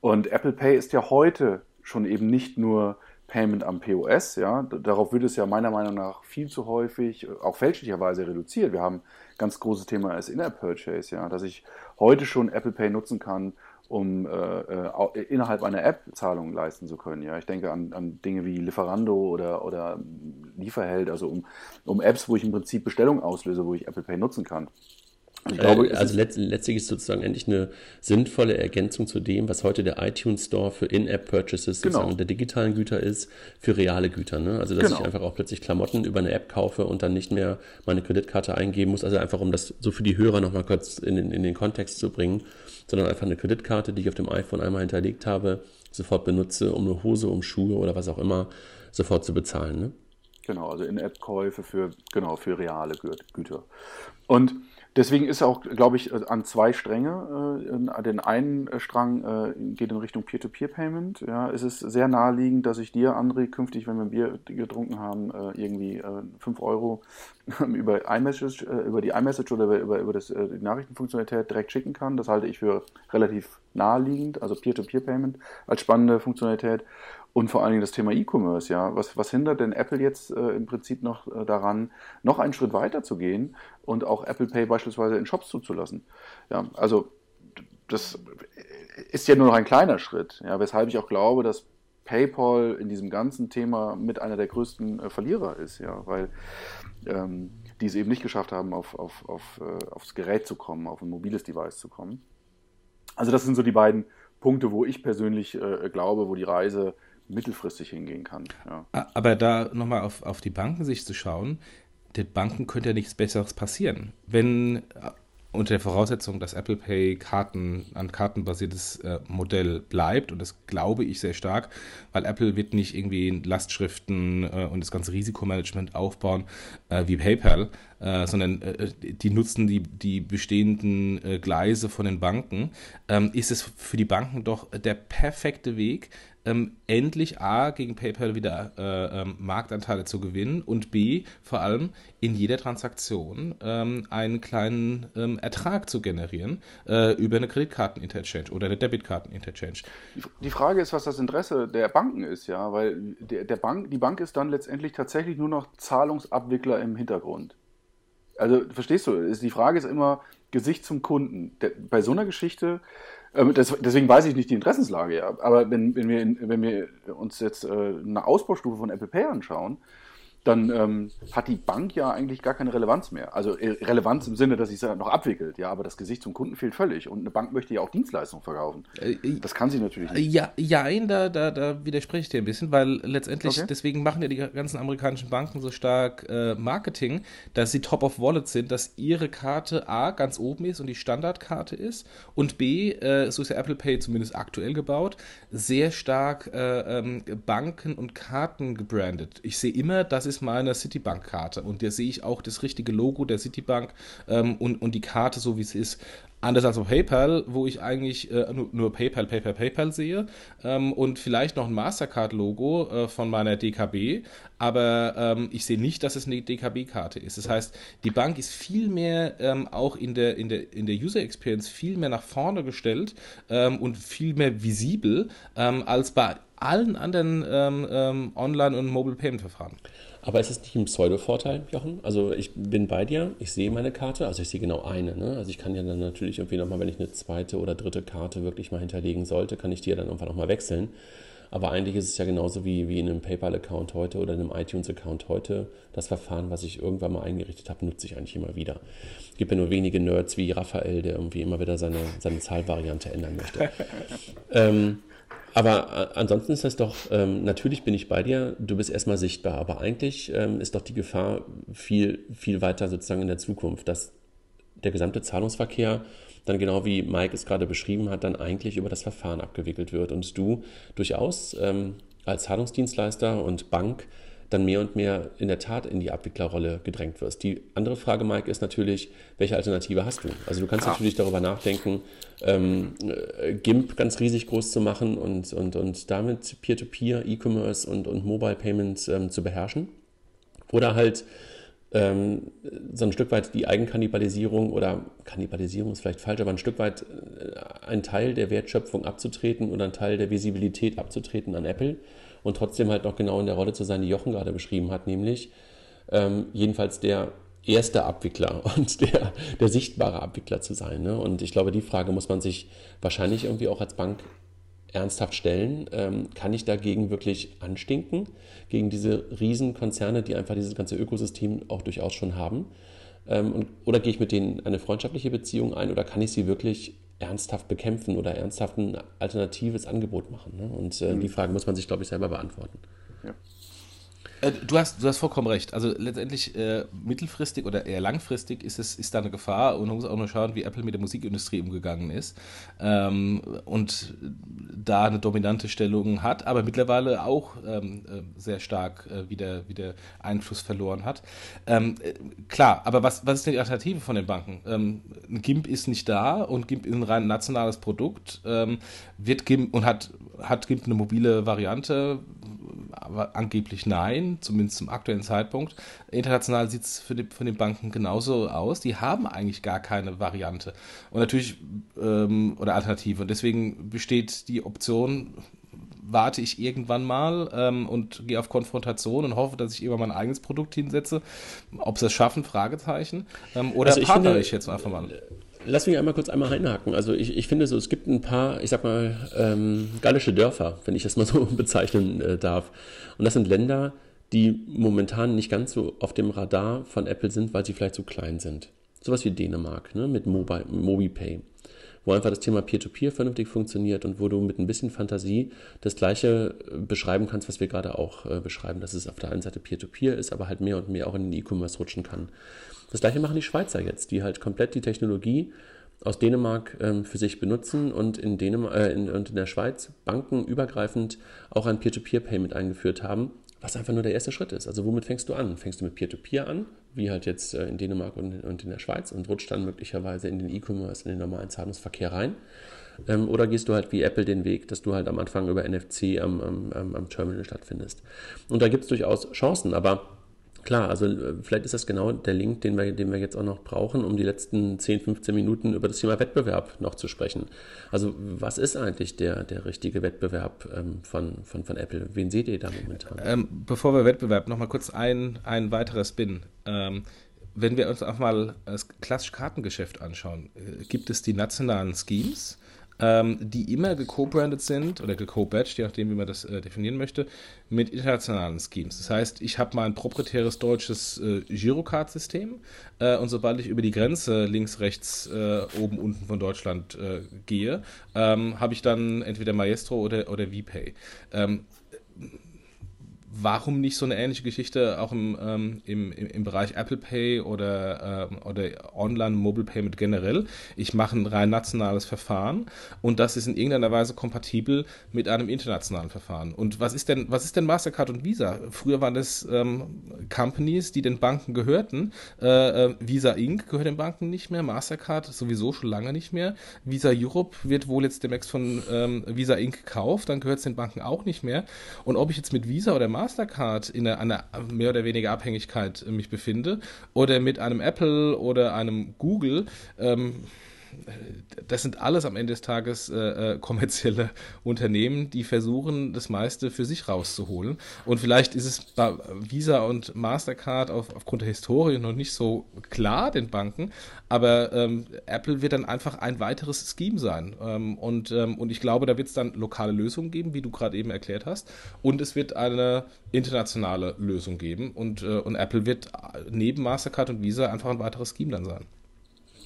Und Apple Pay ist ja heute schon eben nicht nur Payment am POS, ja, darauf wird es ja meiner Meinung nach viel zu häufig, auch fälschlicherweise reduziert. Wir haben ein ganz großes Thema als In-App-Purchase, ja, dass ich heute schon Apple Pay nutzen kann, um äh, äh, innerhalb einer App Zahlungen leisten zu können. Ja, ich denke an, an Dinge wie Lieferando oder, oder Lieferheld, also um, um Apps, wo ich im Prinzip Bestellungen auslöse, wo ich Apple Pay nutzen kann. Ich glaube, äh, also letzt, letztlich ist sozusagen endlich eine sinnvolle Ergänzung zu dem, was heute der iTunes Store für In-App-Purchases genau. sozusagen der digitalen Güter ist, für reale Güter. Ne? Also dass genau. ich einfach auch plötzlich Klamotten über eine App kaufe und dann nicht mehr meine Kreditkarte eingeben muss. Also einfach, um das so für die Hörer nochmal kurz in den, in den Kontext zu bringen, sondern einfach eine Kreditkarte, die ich auf dem iPhone einmal hinterlegt habe, sofort benutze, um eine Hose, um Schuhe oder was auch immer sofort zu bezahlen. Ne? Genau, also In-App-Käufe für, genau, für reale Güter. Und Deswegen ist auch, glaube ich, an zwei Stränge. Äh, den einen Strang äh, geht in Richtung Peer-to-Peer-Payment. Ja, es ist sehr naheliegend, dass ich dir, André, künftig, wenn wir Bier getrunken haben, äh, irgendwie 5 Euro über, iMessage, über die iMessage oder über, über das, die Nachrichtenfunktionalität direkt schicken kann. Das halte ich für relativ naheliegend, also Peer-to-Peer-Payment als spannende Funktionalität. Und vor allen Dingen das Thema E-Commerce, ja. Was, was hindert denn Apple jetzt äh, im Prinzip noch äh, daran, noch einen Schritt weiter zu gehen und auch Apple Pay beispielsweise in Shops zuzulassen? Ja, also das ist ja nur noch ein kleiner Schritt, ja, weshalb ich auch glaube, dass PayPal in diesem ganzen Thema mit einer der größten äh, Verlierer ist, ja, weil ähm, die es eben nicht geschafft haben, auf, auf, auf, äh, aufs Gerät zu kommen, auf ein mobiles Device zu kommen. Also das sind so die beiden Punkte, wo ich persönlich äh, glaube, wo die Reise mittelfristig hingehen kann. Ja. Aber da nochmal auf, auf die Bankensicht zu schauen, den Banken könnte ja nichts Besseres passieren. Wenn unter der Voraussetzung, dass Apple Pay Karten, ein kartenbasiertes äh, Modell bleibt. Und das glaube ich sehr stark, weil Apple wird nicht irgendwie Lastschriften äh, und das ganze Risikomanagement aufbauen äh, wie PayPal, äh, sondern äh, die nutzen die, die bestehenden äh, Gleise von den Banken. Ähm, ist es für die Banken doch der perfekte Weg, ähm, endlich A, gegen PayPal wieder äh, ähm, Marktanteile zu gewinnen und B, vor allem in jeder Transaktion ähm, einen kleinen ähm, Ertrag zu generieren äh, über eine Kreditkarten-Interchange oder eine Debitkarten-Interchange. Die Frage ist, was das Interesse der Banken ist, ja, weil der, der Bank, die Bank ist dann letztendlich tatsächlich nur noch Zahlungsabwickler im Hintergrund. Also, verstehst du, die Frage ist immer Gesicht zum Kunden. Der, bei so einer Geschichte ähm, das, deswegen weiß ich nicht die Interessenslage, ja. Aber wenn, wenn, wir, wenn wir uns jetzt äh, eine Ausbaustufe von Apple Pay anschauen, dann ähm, hat die Bank ja eigentlich gar keine Relevanz mehr. Also äh, Relevanz im Sinne, dass sie es noch abwickelt, ja, aber das Gesicht zum Kunden fehlt völlig. Und eine Bank möchte ja auch Dienstleistungen verkaufen. Äh, äh, das kann sie natürlich nicht. Ja, ja da, da, da widerspreche ich dir ein bisschen, weil letztendlich, okay. deswegen machen ja die ganzen amerikanischen Banken so stark äh, Marketing, dass sie top of Wallet sind, dass ihre Karte A ganz oben ist und die Standardkarte ist und B, äh, so ist ja Apple Pay zumindest aktuell gebaut, sehr stark äh, ähm, Banken und Karten gebrandet. Ich sehe immer, dass es ist meine Citibank-Karte und da sehe ich auch das richtige Logo der Citibank ähm, und, und die Karte so, wie es ist. Anders als auf PayPal, wo ich eigentlich äh, nur, nur, PayPal, PayPal, PayPal sehe ähm, und vielleicht noch ein Mastercard-Logo äh, von meiner DKB, aber ähm, ich sehe nicht, dass es eine DKB-Karte ist. Das heißt, die Bank ist viel mehr ähm, auch in der, in, der, in der User Experience viel mehr nach vorne gestellt ähm, und viel mehr visibel ähm, als bei allen anderen ähm, Online- und Mobile Payment-Verfahren. Aber ist es nicht ein Pseudo-Vorteil, Jochen? Also ich bin bei dir, ich sehe meine Karte, also ich sehe genau eine. Ne? Also ich kann ja dann natürlich irgendwie nochmal, wenn ich eine zweite oder dritte Karte wirklich mal hinterlegen sollte, kann ich die ja dann irgendwann nochmal wechseln. Aber eigentlich ist es ja genauso wie, wie in einem PayPal-Account heute oder in einem iTunes-Account heute. Das Verfahren, was ich irgendwann mal eingerichtet habe, nutze ich eigentlich immer wieder. Es gibt ja nur wenige Nerds wie Raphael, der irgendwie immer wieder seine, seine Zahlvariante ändern möchte. ähm, aber äh, ansonsten ist das doch, ähm, natürlich bin ich bei dir, du bist erstmal sichtbar, aber eigentlich ähm, ist doch die Gefahr viel, viel weiter sozusagen in der Zukunft, dass der gesamte Zahlungsverkehr dann genau wie Mike es gerade beschrieben hat, dann eigentlich über das Verfahren abgewickelt wird. Und du durchaus ähm, als Zahlungsdienstleister und Bank dann mehr und mehr in der Tat in die Abwicklerrolle gedrängt wirst. Die andere Frage, Mike, ist natürlich, welche Alternative hast du? Also du kannst ja. natürlich darüber nachdenken, ähm, äh, GIMP ganz riesig groß zu machen und, und, und damit Peer-to-Peer, E-Commerce und, und Mobile Payments ähm, zu beherrschen. Oder halt ähm, so ein Stück weit die Eigenkannibalisierung oder Kannibalisierung ist vielleicht falsch, aber ein Stück weit äh, einen Teil der Wertschöpfung abzutreten oder einen Teil der Visibilität abzutreten an Apple und trotzdem halt noch genau in der Rolle zu sein, die Jochen gerade beschrieben hat, nämlich ähm, jedenfalls der erste Abwickler und der, der sichtbare Abwickler zu sein. Ne? Und ich glaube, die Frage muss man sich wahrscheinlich irgendwie auch als Bank ernsthaft stellen. Ähm, kann ich dagegen wirklich anstinken, gegen diese Riesenkonzerne, die einfach dieses ganze Ökosystem auch durchaus schon haben? Ähm, und, oder gehe ich mit denen eine freundschaftliche Beziehung ein oder kann ich sie wirklich ernsthaft bekämpfen oder ernsthaft ein alternatives Angebot machen? Ne? Und äh, mhm. die Frage muss man sich, glaube ich, selber beantworten. Ja. Äh, du hast, du hast vollkommen recht. Also letztendlich äh, mittelfristig oder eher langfristig ist es ist da eine Gefahr und man muss auch nur schauen, wie Apple mit der Musikindustrie umgegangen ist ähm, und da eine dominante Stellung hat, aber mittlerweile auch ähm, äh, sehr stark äh, wieder, wieder Einfluss verloren hat. Ähm, äh, klar, aber was, was ist denn die Alternative von den Banken? Ähm, GIMP ist nicht da und GIMP ist ein rein nationales Produkt. Ähm, wird GIMP und hat, hat GIMP eine mobile Variante? Aber angeblich nein, zumindest zum aktuellen Zeitpunkt. International sieht es für die, von den Banken genauso aus. Die haben eigentlich gar keine Variante. Und natürlich, ähm, oder Alternative. Und deswegen besteht die Option, warte ich irgendwann mal ähm, und gehe auf Konfrontation und hoffe, dass ich immer mein eigenes Produkt hinsetze. Ob sie es schaffen, Fragezeichen. Ähm, oder also partner ich jetzt einfach mal. Lass mich einmal kurz einmal reinhaken. Also ich, ich finde so, es gibt ein paar, ich sag mal, ähm, gallische Dörfer, wenn ich das mal so bezeichnen äh, darf. Und das sind Länder, die momentan nicht ganz so auf dem Radar von Apple sind, weil sie vielleicht zu klein sind. Sowas wie Dänemark, ne, mit Mobi, MobiPay, wo einfach das Thema Peer-to-Peer -Peer vernünftig funktioniert und wo du mit ein bisschen Fantasie das Gleiche äh, beschreiben kannst, was wir gerade auch äh, beschreiben, dass es auf der einen Seite Peer-to-Peer -Peer ist, aber halt mehr und mehr auch in den E-Commerce rutschen kann. Das gleiche machen die Schweizer jetzt, die halt komplett die Technologie aus Dänemark ähm, für sich benutzen und in, Dänemark, äh, in, und in der Schweiz bankenübergreifend auch ein Peer-to-Peer-Payment eingeführt haben, was einfach nur der erste Schritt ist. Also womit fängst du an? Fängst du mit Peer-to-Peer -Peer an, wie halt jetzt äh, in Dänemark und, und, in der Schweiz und rutscht dann möglicherweise in den E-Commerce, in den normalen Zahlungsverkehr rein? Ähm, oder gehst du halt wie Apple den Weg, dass du halt am Anfang über NFC am, am, am Terminal stattfindest? Und da gibt es durchaus Chancen, aber Klar, also äh, vielleicht ist das genau der Link, den wir, den wir jetzt auch noch brauchen, um die letzten 10, 15 Minuten über das Thema Wettbewerb noch zu sprechen. Also was ist eigentlich der, der richtige Wettbewerb ähm, von, von, von Apple? Wen seht ihr da momentan? Ähm, bevor wir Wettbewerb, nochmal kurz ein, ein weiterer Spin. Ähm, wenn wir uns auch mal das klassische Kartengeschäft anschauen, äh, gibt es die nationalen Schemes ähm, die immer geco-branded sind oder geco-badged, je nachdem, wie man das äh, definieren möchte, mit internationalen Schemes. Das heißt, ich habe mein proprietäres deutsches äh, Girocard-System äh, und sobald ich über die Grenze links, rechts, äh, oben, unten von Deutschland äh, gehe, ähm, habe ich dann entweder Maestro oder, oder VPay. Ähm, warum nicht so eine ähnliche Geschichte auch im, ähm, im, im Bereich Apple Pay oder, ähm, oder Online Mobile Payment generell? Ich mache ein rein nationales Verfahren und das ist in irgendeiner Weise kompatibel mit einem internationalen Verfahren. Und was ist denn, was ist denn Mastercard und Visa? Früher waren das ähm, Companies, die den Banken gehörten. Äh, äh, Visa Inc. gehört den Banken nicht mehr, Mastercard sowieso schon lange nicht mehr. Visa Europe wird wohl jetzt demnächst von ähm, Visa Inc. gekauft, dann gehört es den Banken auch nicht mehr. Und ob ich jetzt mit Visa oder Mastercard Mastercard in einer, mehr oder weniger Abhängigkeit mich befinde oder mit einem Apple oder einem Google, ähm, das sind alles am Ende des Tages äh, äh, kommerzielle Unternehmen, die versuchen, das meiste für sich rauszuholen. Und vielleicht ist es bei Visa und Mastercard auf, aufgrund der Historie noch nicht so klar den Banken, aber ähm, Apple wird dann einfach ein weiteres Scheme sein. Ähm, und, ähm, und ich glaube, da wird es dann lokale Lösungen geben, wie du gerade eben erklärt hast. Und es wird eine internationale Lösung geben. Und, äh, und Apple wird neben Mastercard und Visa einfach ein weiteres Scheme dann sein.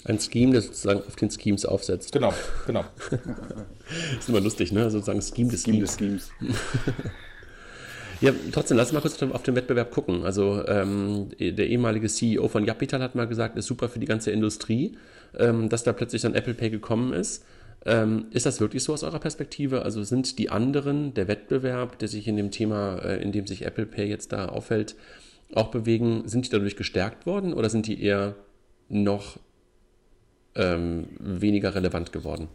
Ein Scheme, der sozusagen auf den Schemes aufsetzt. Genau, genau. ist immer lustig, ne? Sozusagen Scheme des Scheme Schemes. Des Schemes. ja, trotzdem, lass uns mal kurz auf den Wettbewerb gucken. Also ähm, der ehemalige CEO von Japital hat mal gesagt, ist super für die ganze Industrie, ähm, dass da plötzlich dann Apple Pay gekommen ist. Ähm, ist das wirklich so aus eurer Perspektive? Also sind die anderen, der Wettbewerb, der sich in dem Thema, äh, in dem sich Apple Pay jetzt da aufhält, auch bewegen, sind die dadurch gestärkt worden oder sind die eher noch ähm, weniger relevant geworden?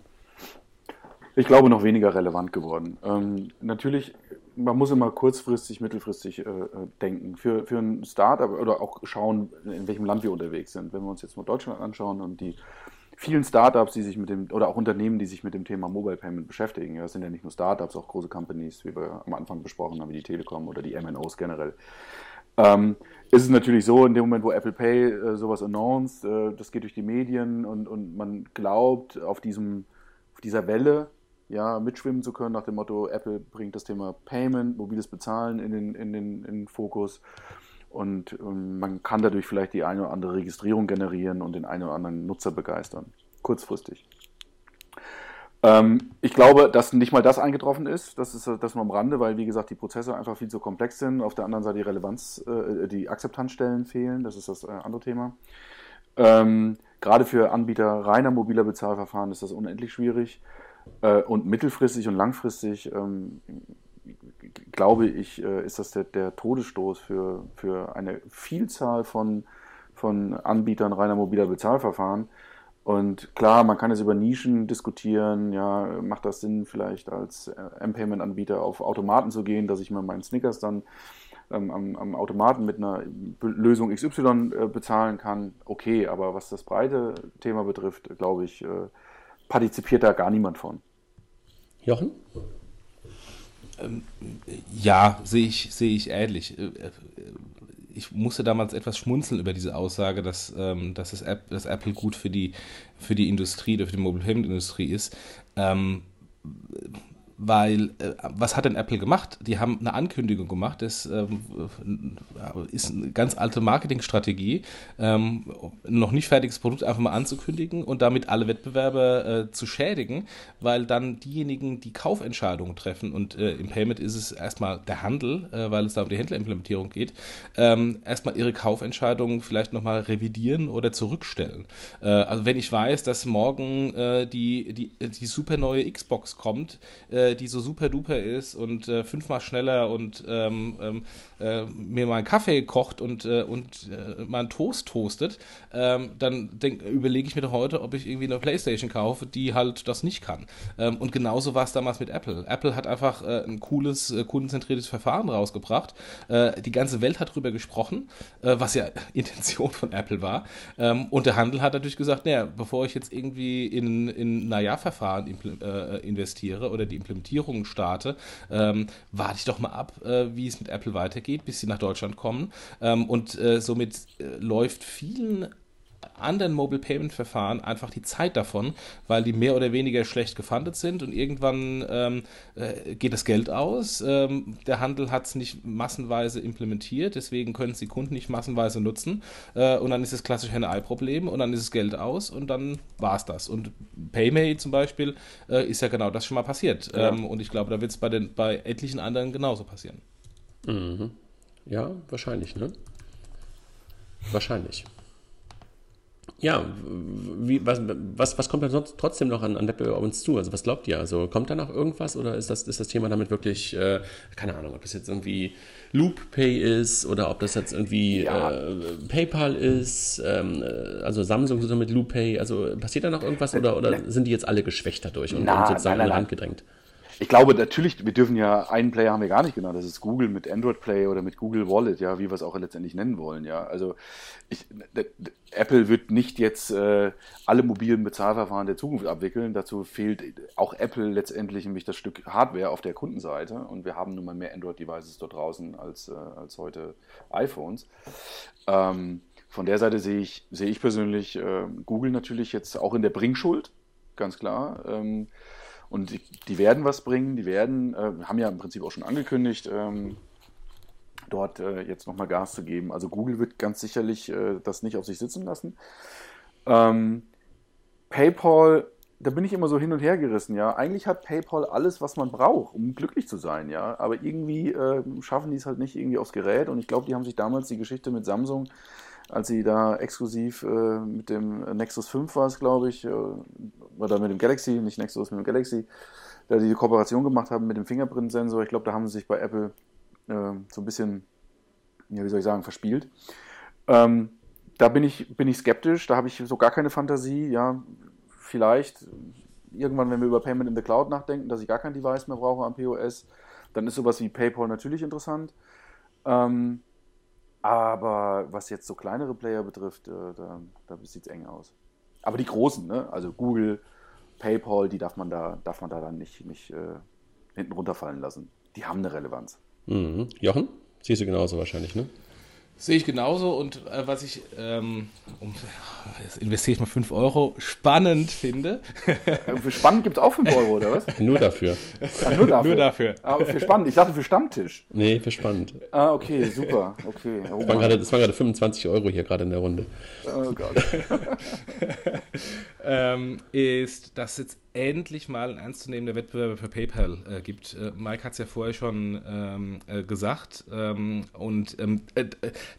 Ich glaube, noch weniger relevant geworden. Ähm, natürlich, man muss immer kurzfristig, mittelfristig äh, äh, denken. Für, für ein Startup oder auch schauen, in welchem Land wir unterwegs sind. Wenn wir uns jetzt mal Deutschland anschauen und die vielen Startups, die sich mit dem, oder auch Unternehmen, die sich mit dem Thema Mobile Payment beschäftigen. Das sind ja nicht nur Startups, auch große Companies, wie wir am Anfang besprochen haben, wie die Telekom oder die MNOs generell. Ähm, ist es natürlich so, in dem Moment, wo Apple Pay äh, sowas announced, äh, das geht durch die Medien und, und man glaubt, auf, diesem, auf dieser Welle ja, mitschwimmen zu können, nach dem Motto, Apple bringt das Thema Payment, mobiles Bezahlen in den, in den, in den Fokus. Und ähm, man kann dadurch vielleicht die eine oder andere Registrierung generieren und den einen oder anderen Nutzer begeistern. Kurzfristig. Ähm, ich glaube, dass nicht mal das eingetroffen ist. Das ist das nur am Rande, weil, wie gesagt, die Prozesse einfach viel zu komplex sind. Auf der anderen Seite die Relevanz, äh, die Akzeptanzstellen fehlen. Das ist das äh, andere Thema. Ähm, gerade für Anbieter reiner mobiler Bezahlverfahren ist das unendlich schwierig. Äh, und mittelfristig und langfristig, ähm, glaube ich, äh, ist das der, der, Todesstoß für, für eine Vielzahl von, von Anbietern reiner mobiler Bezahlverfahren und klar, man kann es über Nischen diskutieren. Ja, macht das Sinn, vielleicht als äh, M-Payment-Anbieter auf Automaten zu gehen, dass ich mir meinen Snickers dann ähm, am, am, Automaten mit einer Lösung XY äh, bezahlen kann? Okay, aber was das breite Thema betrifft, glaube ich, äh, partizipiert da gar niemand von. Jochen? Ähm, ja, sehe ich, sehe ich ähnlich. Äh, äh, ich musste damals etwas schmunzeln über diese Aussage, dass, ähm, dass, das App, dass Apple gut für die, für die Industrie, für die Mobile Payment Industrie ist. Ähm, weil, äh, was hat denn Apple gemacht? Die haben eine Ankündigung gemacht, das ähm, ist eine ganz alte Marketingstrategie, ähm, noch nicht fertiges Produkt einfach mal anzukündigen und damit alle Wettbewerber äh, zu schädigen, weil dann diejenigen, die Kaufentscheidungen treffen und äh, im Payment ist es erstmal der Handel, äh, weil es da um die Händlerimplementierung geht, ähm, erstmal ihre Kaufentscheidungen vielleicht nochmal revidieren oder zurückstellen. Äh, also wenn ich weiß, dass morgen äh, die, die, die super neue Xbox kommt, äh, die so super duper ist und äh, fünfmal schneller und ähm, ähm, äh, mir mal einen Kaffee kocht und, äh, und äh, mal einen Toast toastet, ähm, dann überlege ich mir doch heute, ob ich irgendwie eine Playstation kaufe, die halt das nicht kann. Ähm, und genauso war es damals mit Apple. Apple hat einfach äh, ein cooles, äh, kundenzentriertes Verfahren rausgebracht. Äh, die ganze Welt hat darüber gesprochen, was ja Intention von Apple war. Und der Handel hat natürlich gesagt, naja, bevor ich jetzt irgendwie in, in Naja-Verfahren investiere oder die Implementierung starte, ähm, warte ich doch mal ab, wie es mit Apple weitergeht geht, bis sie nach Deutschland kommen. Ähm, und äh, somit äh, läuft vielen anderen Mobile Payment Verfahren einfach die Zeit davon, weil die mehr oder weniger schlecht gefundet sind und irgendwann ähm, äh, geht das Geld aus. Ähm, der Handel hat es nicht massenweise implementiert, deswegen können es die Kunden nicht massenweise nutzen äh, und dann ist es klassisch ein Ei-Problem und dann ist das Geld aus und dann war es das. Und PayMay zum Beispiel äh, ist ja genau das schon mal passiert ja. ähm, und ich glaube, da wird es bei, bei etlichen anderen genauso passieren. Mhm. Ja, wahrscheinlich, ne? Wahrscheinlich. Ja, wie, was, was, was kommt da trotzdem noch an, an Wettbewerb auf uns zu? Also was glaubt ihr? Also kommt da noch irgendwas oder ist das, ist das Thema damit wirklich, äh, keine Ahnung, ob das jetzt irgendwie LoopPay ist oder ob das jetzt irgendwie ja. äh, PayPal ist, ähm, äh, also Samsung so mit LoopPay, also passiert da noch irgendwas oder, oder sind die jetzt alle geschwächt dadurch und, Na, und sozusagen an der Hand gedrängt? Ich glaube natürlich, wir dürfen ja, einen Player haben wir gar nicht genannt, das ist Google mit Android Play oder mit Google Wallet, ja, wie wir es auch letztendlich nennen wollen, ja. Also ich, Apple wird nicht jetzt äh, alle mobilen Bezahlverfahren der Zukunft abwickeln. Dazu fehlt auch Apple letztendlich nämlich das Stück Hardware auf der Kundenseite und wir haben nun mal mehr Android-Devices dort draußen als, äh, als heute iPhones. Ähm, von der Seite sehe ich, sehe ich persönlich äh, Google natürlich jetzt auch in der Bringschuld, ganz klar. Ähm, und die, die, werden was bringen, die werden, äh, haben ja im Prinzip auch schon angekündigt, ähm, dort äh, jetzt nochmal Gas zu geben. Also Google wird ganz sicherlich äh, das nicht auf sich sitzen lassen. Ähm, PayPal, da bin ich immer so hin und her gerissen, ja. Eigentlich hat PayPal alles, was man braucht, um glücklich zu sein, ja. Aber irgendwie äh, schaffen die es halt nicht irgendwie aufs Gerät. Und ich glaube, die haben sich damals die Geschichte mit Samsung als sie da exklusiv äh, mit dem Nexus 5 war es, glaube ich, äh, oder mit dem Galaxy, nicht Nexus, mit dem Galaxy, da die Kooperation gemacht haben mit dem Fingerprint-Sensor. Ich glaube, da haben sie sich bei Apple äh, so ein bisschen, ja, wie soll ich sagen, verspielt. Ähm, da bin ich, bin ich skeptisch, da habe ich so gar keine Fantasie. Ja, vielleicht irgendwann, wenn wir über Payment in the Cloud nachdenken, dass ich gar kein Device mehr brauche am POS, dann ist sowas wie PayPal natürlich interessant. Ähm, aber was jetzt so kleinere Player betrifft, äh, da, da sieht es eng aus. Aber die großen, ne? also Google, PayPal, die darf man da, darf man da dann nicht, nicht äh, hinten runterfallen lassen. Die haben eine Relevanz. Mhm. Jochen? Siehst du genauso wahrscheinlich, ne? Sehe ich genauso und äh, was ich, ähm, um, jetzt investiere ich mal 5 Euro, spannend finde. für spannend gibt es auch 5 Euro, oder was? nur dafür. Ah, nur dafür. Nur dafür. Aber für spannend, ich dachte für Stammtisch. Nee, für spannend. Ah, okay, super. Okay. Oh, das, waren gerade, das waren gerade 25 Euro hier gerade in der Runde. Oh Gott. ähm, ist, dass jetzt endlich mal ein ernstzunehmender Wettbewerber für PayPal äh, gibt. Äh, Mike hat es ja vorher schon ähm, äh, gesagt. Ähm, und ähm, äh,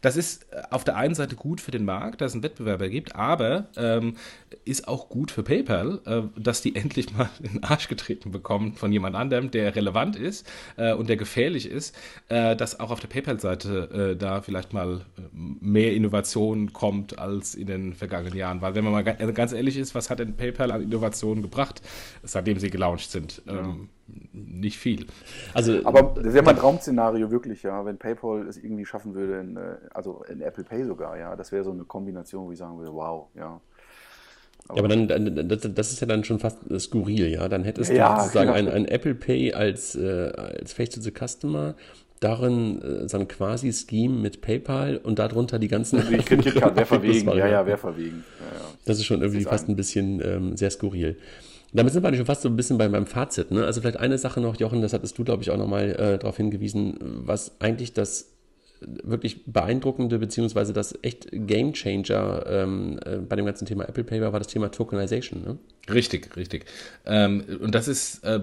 das ist auf der einen Seite gut für den Markt, dass es einen Wettbewerber gibt, aber ähm, ist auch gut für PayPal, äh, dass die endlich mal in den Arsch getreten bekommen von jemand anderem, der relevant ist äh, und der gefährlich ist, dass auch auf der PayPal-Seite da vielleicht mal mehr Innovation kommt als in den vergangenen Jahren. Weil wenn man mal ganz ehrlich ist, was hat denn PayPal an Innovationen gebracht? Seitdem sie gelauncht sind. Ja. Ähm, nicht viel. Also, Aber das wäre mein Traum-Szenario wirklich, ja, wenn PayPal es irgendwie schaffen würde, in, äh, also in Apple Pay sogar, ja. Das wäre so eine Kombination, wo ich sagen würde, wow, ja. Aber, ja, aber dann, das, ist ja dann schon fast skurril, ja. Dann hättest du ja, sozusagen genau. ein, ein, Apple Pay als, äh, als Face to the Customer, darin äh, so ein quasi Scheme mit PayPal und darunter die ganzen. Also ich könnte wer verwegen, ja, ja, wer verwegen. Ja, ja. Das ist schon irgendwie fast ein bisschen ähm, sehr skurril. Damit sind wir schon fast so ein bisschen bei meinem Fazit. Ne? Also vielleicht eine Sache noch, Jochen, das hattest du, glaube ich, auch nochmal äh, darauf hingewiesen, was eigentlich das wirklich beeindruckende, beziehungsweise das echt Game Changer ähm, äh, bei dem ganzen Thema Apple Pay war, das Thema Tokenization. Ne? Richtig, richtig. Ähm, und das ist äh,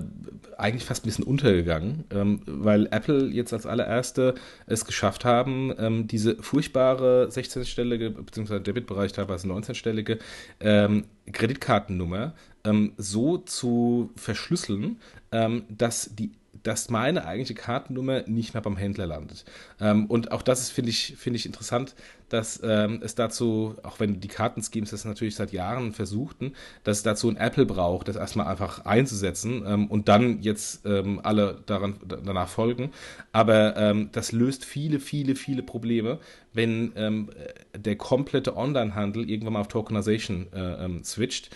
eigentlich fast ein bisschen untergegangen, ähm, weil Apple jetzt als allererste es geschafft haben, ähm, diese furchtbare 16-stellige, beziehungsweise Debitbereich teilweise 19-stellige ähm, Kreditkartennummer ähm, so zu verschlüsseln, ähm, dass die dass meine eigentliche Kartennummer nicht mehr beim Händler landet. Ähm, und auch das finde ich, finde ich interessant, dass ähm, es dazu, auch wenn die Kartenschemes das natürlich seit Jahren versuchten, dass es dazu ein Apple braucht, das erstmal einfach einzusetzen ähm, und dann jetzt ähm, alle daran, danach folgen. Aber ähm, das löst viele, viele, viele Probleme, wenn ähm, der komplette Online-Handel irgendwann mal auf Tokenization äh, ähm, switcht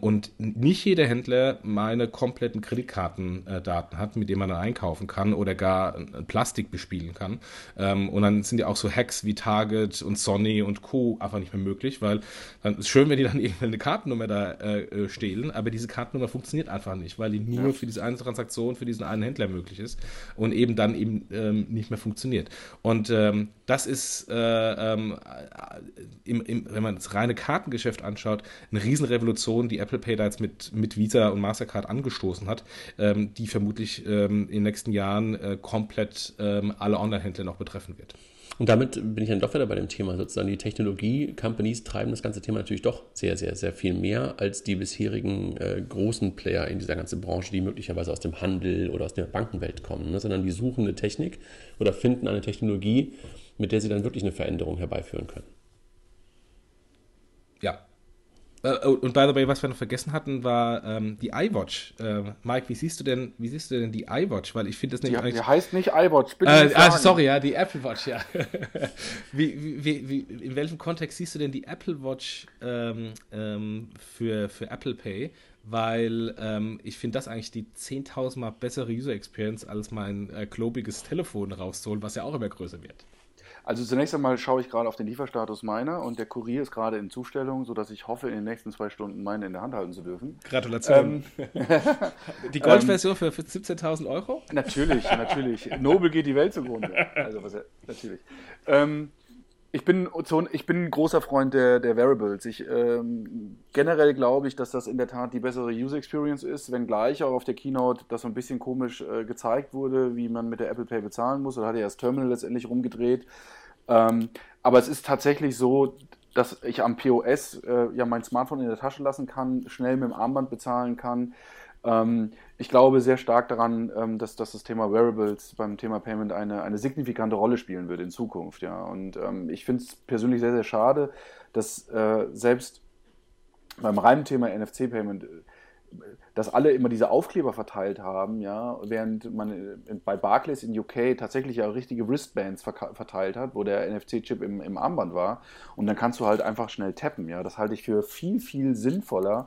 und nicht jeder Händler meine kompletten Kreditkartendaten äh, hat, mit denen man dann einkaufen kann oder gar Plastik bespielen kann. und dann sind ja auch so Hacks wie Target und Sony und Co. einfach nicht mehr möglich, weil dann ist schön, wenn die dann irgendwann eine Kartennummer da äh, äh, stehlen, aber diese Kartennummer funktioniert einfach nicht, weil die nur ja. für diese eine Transaktion, für diesen einen Händler möglich ist und eben dann eben ähm, nicht mehr funktioniert. Und ähm, das ist, äh, ähm, im, im, wenn man das reine Kartengeschäft anschaut, eine Riesenrevolution, die Apple Pay da jetzt mit, mit Visa und Mastercard angestoßen hat, ähm, die vermutlich ähm, in den nächsten Jahren äh, komplett ähm, alle Online-Händler noch betreffen wird. Und damit bin ich dann doch wieder bei dem Thema sozusagen. Die Technologie-Companies treiben das ganze Thema natürlich doch sehr, sehr, sehr viel mehr als die bisherigen äh, großen Player in dieser ganzen Branche, die möglicherweise aus dem Handel oder aus der Bankenwelt kommen, ne? sondern die suchen eine Technik oder finden eine Technologie, mit der sie dann wirklich eine Veränderung herbeiführen können. Ja, Uh, und by the way, was wir noch vergessen hatten, war ähm, die iWatch. Äh, Mike, wie siehst du denn, wie siehst du denn die iWatch? Weil ich finde das nämlich. Die, die heißt nicht iWatch, bitte. Äh, also sorry, ja, die Apple Watch, ja. wie, wie, wie, in welchem Kontext siehst du denn die Apple Watch ähm, ähm, für, für Apple Pay? Weil ähm, ich finde das eigentlich die 10.000 Mal bessere User Experience, als mein äh, klobiges Telefon rauszuholen, was ja auch immer größer wird. Also zunächst einmal schaue ich gerade auf den Lieferstatus meiner und der Kurier ist gerade in Zustellung, sodass ich hoffe, in den nächsten zwei Stunden meine in der Hand halten zu dürfen. Gratulation. Ähm, die Goldversion für 17.000 Euro? Natürlich, natürlich. Nobel geht die Welt zugrunde. Also was, natürlich. Ähm, ich bin, ich bin ein großer Freund der, der Variables. Ich, ähm, generell glaube ich, dass das in der Tat die bessere User Experience ist, wenngleich auch auf der Keynote das so ein bisschen komisch äh, gezeigt wurde, wie man mit der Apple Pay bezahlen muss. Da hat ja das Terminal letztendlich rumgedreht. Ähm, aber es ist tatsächlich so, dass ich am POS äh, ja mein Smartphone in der Tasche lassen kann, schnell mit dem Armband bezahlen kann. Ähm, ich glaube sehr stark daran, ähm, dass, dass das Thema Wearables beim Thema Payment eine, eine signifikante Rolle spielen wird in Zukunft. Ja. Und ähm, ich finde es persönlich sehr, sehr schade, dass äh, selbst beim reinen Thema NFC-Payment dass alle immer diese Aufkleber verteilt haben, ja, während man äh, bei Barclays in UK tatsächlich ja richtige Wristbands verteilt hat, wo der NFC-Chip im, im Armband war. Und dann kannst du halt einfach schnell tappen, ja. Das halte ich für viel, viel sinnvoller,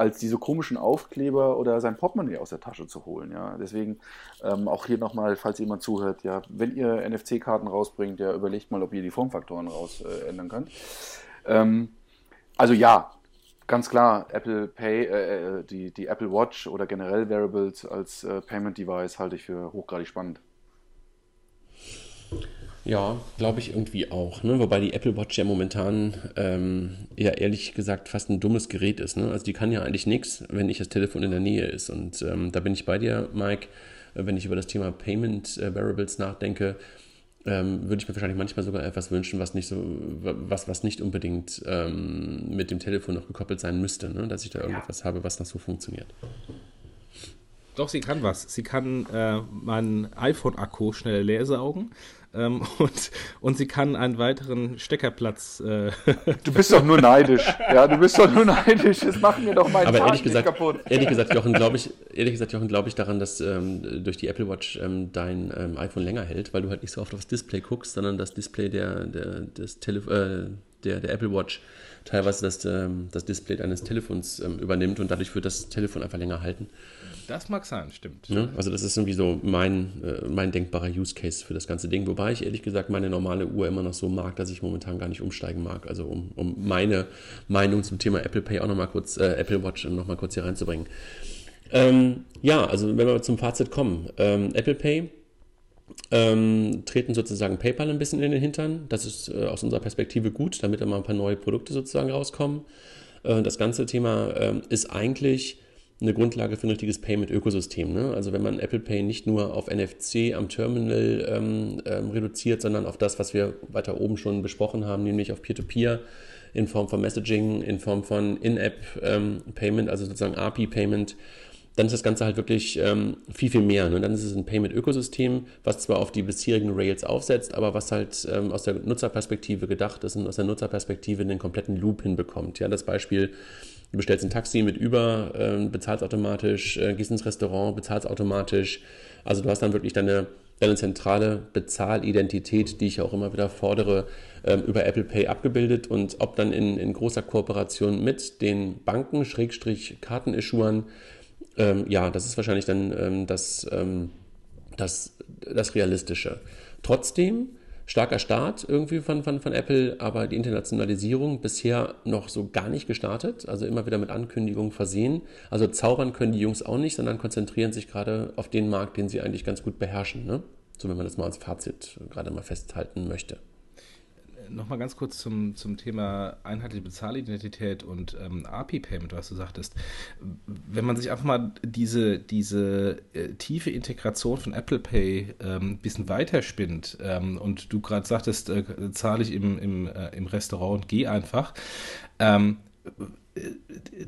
als diese komischen Aufkleber oder sein Portemonnaie aus der Tasche zu holen. Ja. Deswegen ähm, auch hier nochmal, falls jemand zuhört, ja, wenn ihr NFC-Karten rausbringt, ja, überlegt mal, ob ihr die Formfaktoren raus äh, ändern könnt. Ähm, also ja, ganz klar, Apple Pay, äh, äh, die, die Apple Watch oder generell Wearables als äh, Payment Device halte ich für hochgradig spannend. Ja, glaube ich irgendwie auch. Ne? Wobei die Apple Watch ja momentan ähm, ja ehrlich gesagt fast ein dummes Gerät ist. Ne? Also die kann ja eigentlich nichts, wenn nicht das Telefon in der Nähe ist. Und ähm, da bin ich bei dir, Mike, wenn ich über das Thema Payment äh, Wearables nachdenke ähm, würde ich mir wahrscheinlich manchmal sogar etwas wünschen, was nicht so, was, was nicht unbedingt ähm, mit dem Telefon noch gekoppelt sein müsste, ne? dass ich da irgendetwas ja. habe, was noch so funktioniert. Doch, sie kann was. Sie kann äh, meinen iPhone-Akku schnell leer saugen. Ähm, und, und sie kann einen weiteren Steckerplatz. Äh du bist doch nur neidisch. Ja, du bist doch nur neidisch. Das macht mir doch meinen Aber ehrlich gesagt, kaputt. Ehrlich gesagt, Jochen, glaube ich, ehrlich gesagt, Jochen, glaube ich daran, dass ähm, durch die Apple Watch ähm, dein ähm, iPhone länger hält, weil du halt nicht so oft aufs Display guckst, sondern das Display der, der, des Tele äh, der, der Apple Watch teilweise das, ähm, das Display eines Telefons ähm, übernimmt und dadurch wird das Telefon einfach länger halten. Das mag sein, stimmt. Ne? Also das ist irgendwie so mein, äh, mein denkbarer Use Case für das ganze Ding. Wobei ich ehrlich gesagt meine normale Uhr immer noch so mag, dass ich momentan gar nicht umsteigen mag. Also um, um meine Meinung zum Thema Apple Pay auch nochmal kurz, äh, Apple Watch nochmal kurz hier reinzubringen. Ähm, ja, also wenn wir zum Fazit kommen. Ähm, Apple Pay ähm, treten sozusagen PayPal ein bisschen in den Hintern. Das ist äh, aus unserer Perspektive gut, damit da mal ein paar neue Produkte sozusagen rauskommen. Äh, das ganze Thema äh, ist eigentlich eine Grundlage für ein richtiges Payment-Ökosystem. Ne? Also wenn man Apple Pay nicht nur auf NFC am Terminal ähm, ähm, reduziert, sondern auf das, was wir weiter oben schon besprochen haben, nämlich auf Peer-to-Peer -Peer in Form von Messaging, in Form von In-App-Payment, ähm, also sozusagen API-Payment, dann ist das Ganze halt wirklich ähm, viel, viel mehr. Ne? Dann ist es ein Payment-Ökosystem, was zwar auf die bisherigen Rails aufsetzt, aber was halt ähm, aus der Nutzerperspektive gedacht ist und aus der Nutzerperspektive den kompletten Loop hinbekommt. Ja, das Beispiel, du bestellst ein Taxi mit über, äh, bezahlst automatisch, äh, gehst ins Restaurant, bezahlst automatisch. Also du hast dann wirklich deine, deine zentrale Bezahlidentität, die ich auch immer wieder fordere, äh, über Apple Pay abgebildet und ob dann in, in großer Kooperation mit den Banken, Schrägstrich Kartenissuern, ähm, ja, das ist wahrscheinlich dann ähm, das, ähm, das, das Realistische. Trotzdem, starker Start irgendwie von, von, von Apple, aber die Internationalisierung bisher noch so gar nicht gestartet, also immer wieder mit Ankündigungen versehen. Also zaubern können die Jungs auch nicht, sondern konzentrieren sich gerade auf den Markt, den sie eigentlich ganz gut beherrschen. Ne? So, wenn man das mal als Fazit gerade mal festhalten möchte nochmal ganz kurz zum, zum Thema einheitliche Bezahlidentität und ähm, API-Payment, was du sagtest. Wenn man sich einfach mal diese, diese äh, tiefe Integration von Apple Pay ein ähm, bisschen weiterspinnt ähm, und du gerade sagtest, äh, zahle ich im, im, äh, im Restaurant und geh einfach.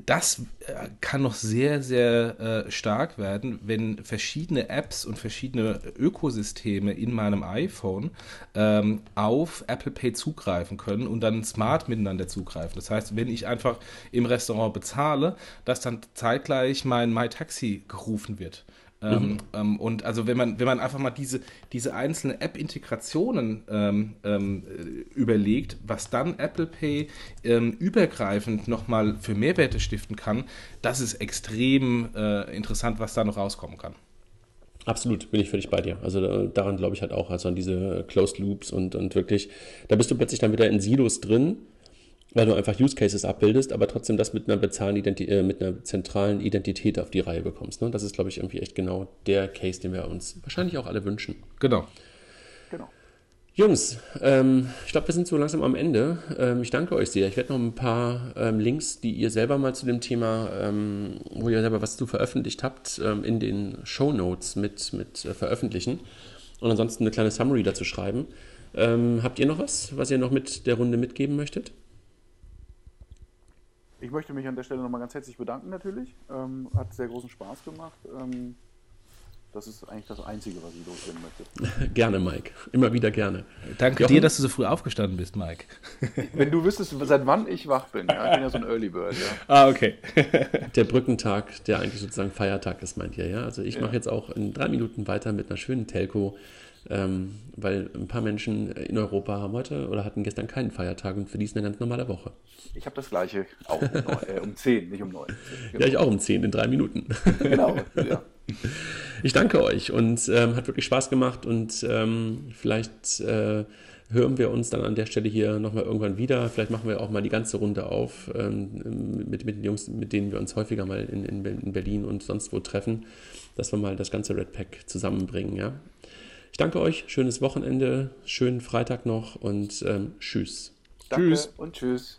Das äh, kann noch sehr, sehr äh, stark werden, wenn verschiedene Apps und verschiedene Ökosysteme in meinem iPhone ähm, auf Apple Pay zugreifen können und dann smart miteinander zugreifen. Das heißt, wenn ich einfach im Restaurant bezahle, dass dann zeitgleich mein MyTaxi gerufen wird. Ähm, mhm. Ähm, und also wenn man, wenn man einfach mal diese, diese einzelnen App-Integrationen ähm, ähm, überlegt, was dann Apple Pay ähm, übergreifend nochmal für Mehrwerte stiften kann, das ist extrem äh, interessant, was da noch rauskommen kann. Absolut, bin ich völlig bei dir. Also daran glaube ich halt auch, also an diese Closed Loops und, und wirklich, da bist du plötzlich dann wieder in Silos drin weil du einfach Use Cases abbildest, aber trotzdem das mit einer, bezahlen Identi äh, mit einer zentralen Identität auf die Reihe bekommst. Ne? Das ist, glaube ich, irgendwie echt genau der Case, den wir uns wahrscheinlich auch alle wünschen. Genau. Genau. Jungs, ähm, ich glaube, wir sind so langsam am Ende. Ähm, ich danke euch sehr. Ich werde noch ein paar ähm, Links, die ihr selber mal zu dem Thema, ähm, wo ihr selber was zu veröffentlicht habt, ähm, in den Show Notes mit, mit äh, veröffentlichen und ansonsten eine kleine Summary dazu schreiben. Ähm, habt ihr noch was, was ihr noch mit der Runde mitgeben möchtet? Ich möchte mich an der Stelle nochmal ganz herzlich bedanken natürlich. Ähm, hat sehr großen Spaß gemacht. Ähm, das ist eigentlich das Einzige, was ich loswerden möchte. gerne, Mike. Immer wieder gerne. Danke Jochen? dir, dass du so früh aufgestanden bist, Mike. Wenn du wüsstest, seit wann ich wach bin. Ja, ich bin ja so ein Early Bird. Ja. Ah, okay. der Brückentag, der eigentlich sozusagen Feiertag ist, meint ihr, ja? Also ich ja. mache jetzt auch in drei Minuten weiter mit einer schönen Telco ähm, weil ein paar Menschen in Europa haben heute oder hatten gestern keinen Feiertag und für die ist eine ganz normale Woche. Ich habe das gleiche auch um, äh, um 10, nicht um 9. Genau. Ja, ich auch um 10, in drei Minuten. genau, ja. Ich danke euch und ähm, hat wirklich Spaß gemacht und ähm, vielleicht äh, hören wir uns dann an der Stelle hier nochmal irgendwann wieder. Vielleicht machen wir auch mal die ganze Runde auf ähm, mit, mit den Jungs, mit denen wir uns häufiger mal in, in, Berlin und sonst wo treffen, dass wir mal das ganze Red Pack zusammenbringen, ja. Ich danke euch, schönes Wochenende, schönen Freitag noch und ähm, tschüss. Danke tschüss. und tschüss.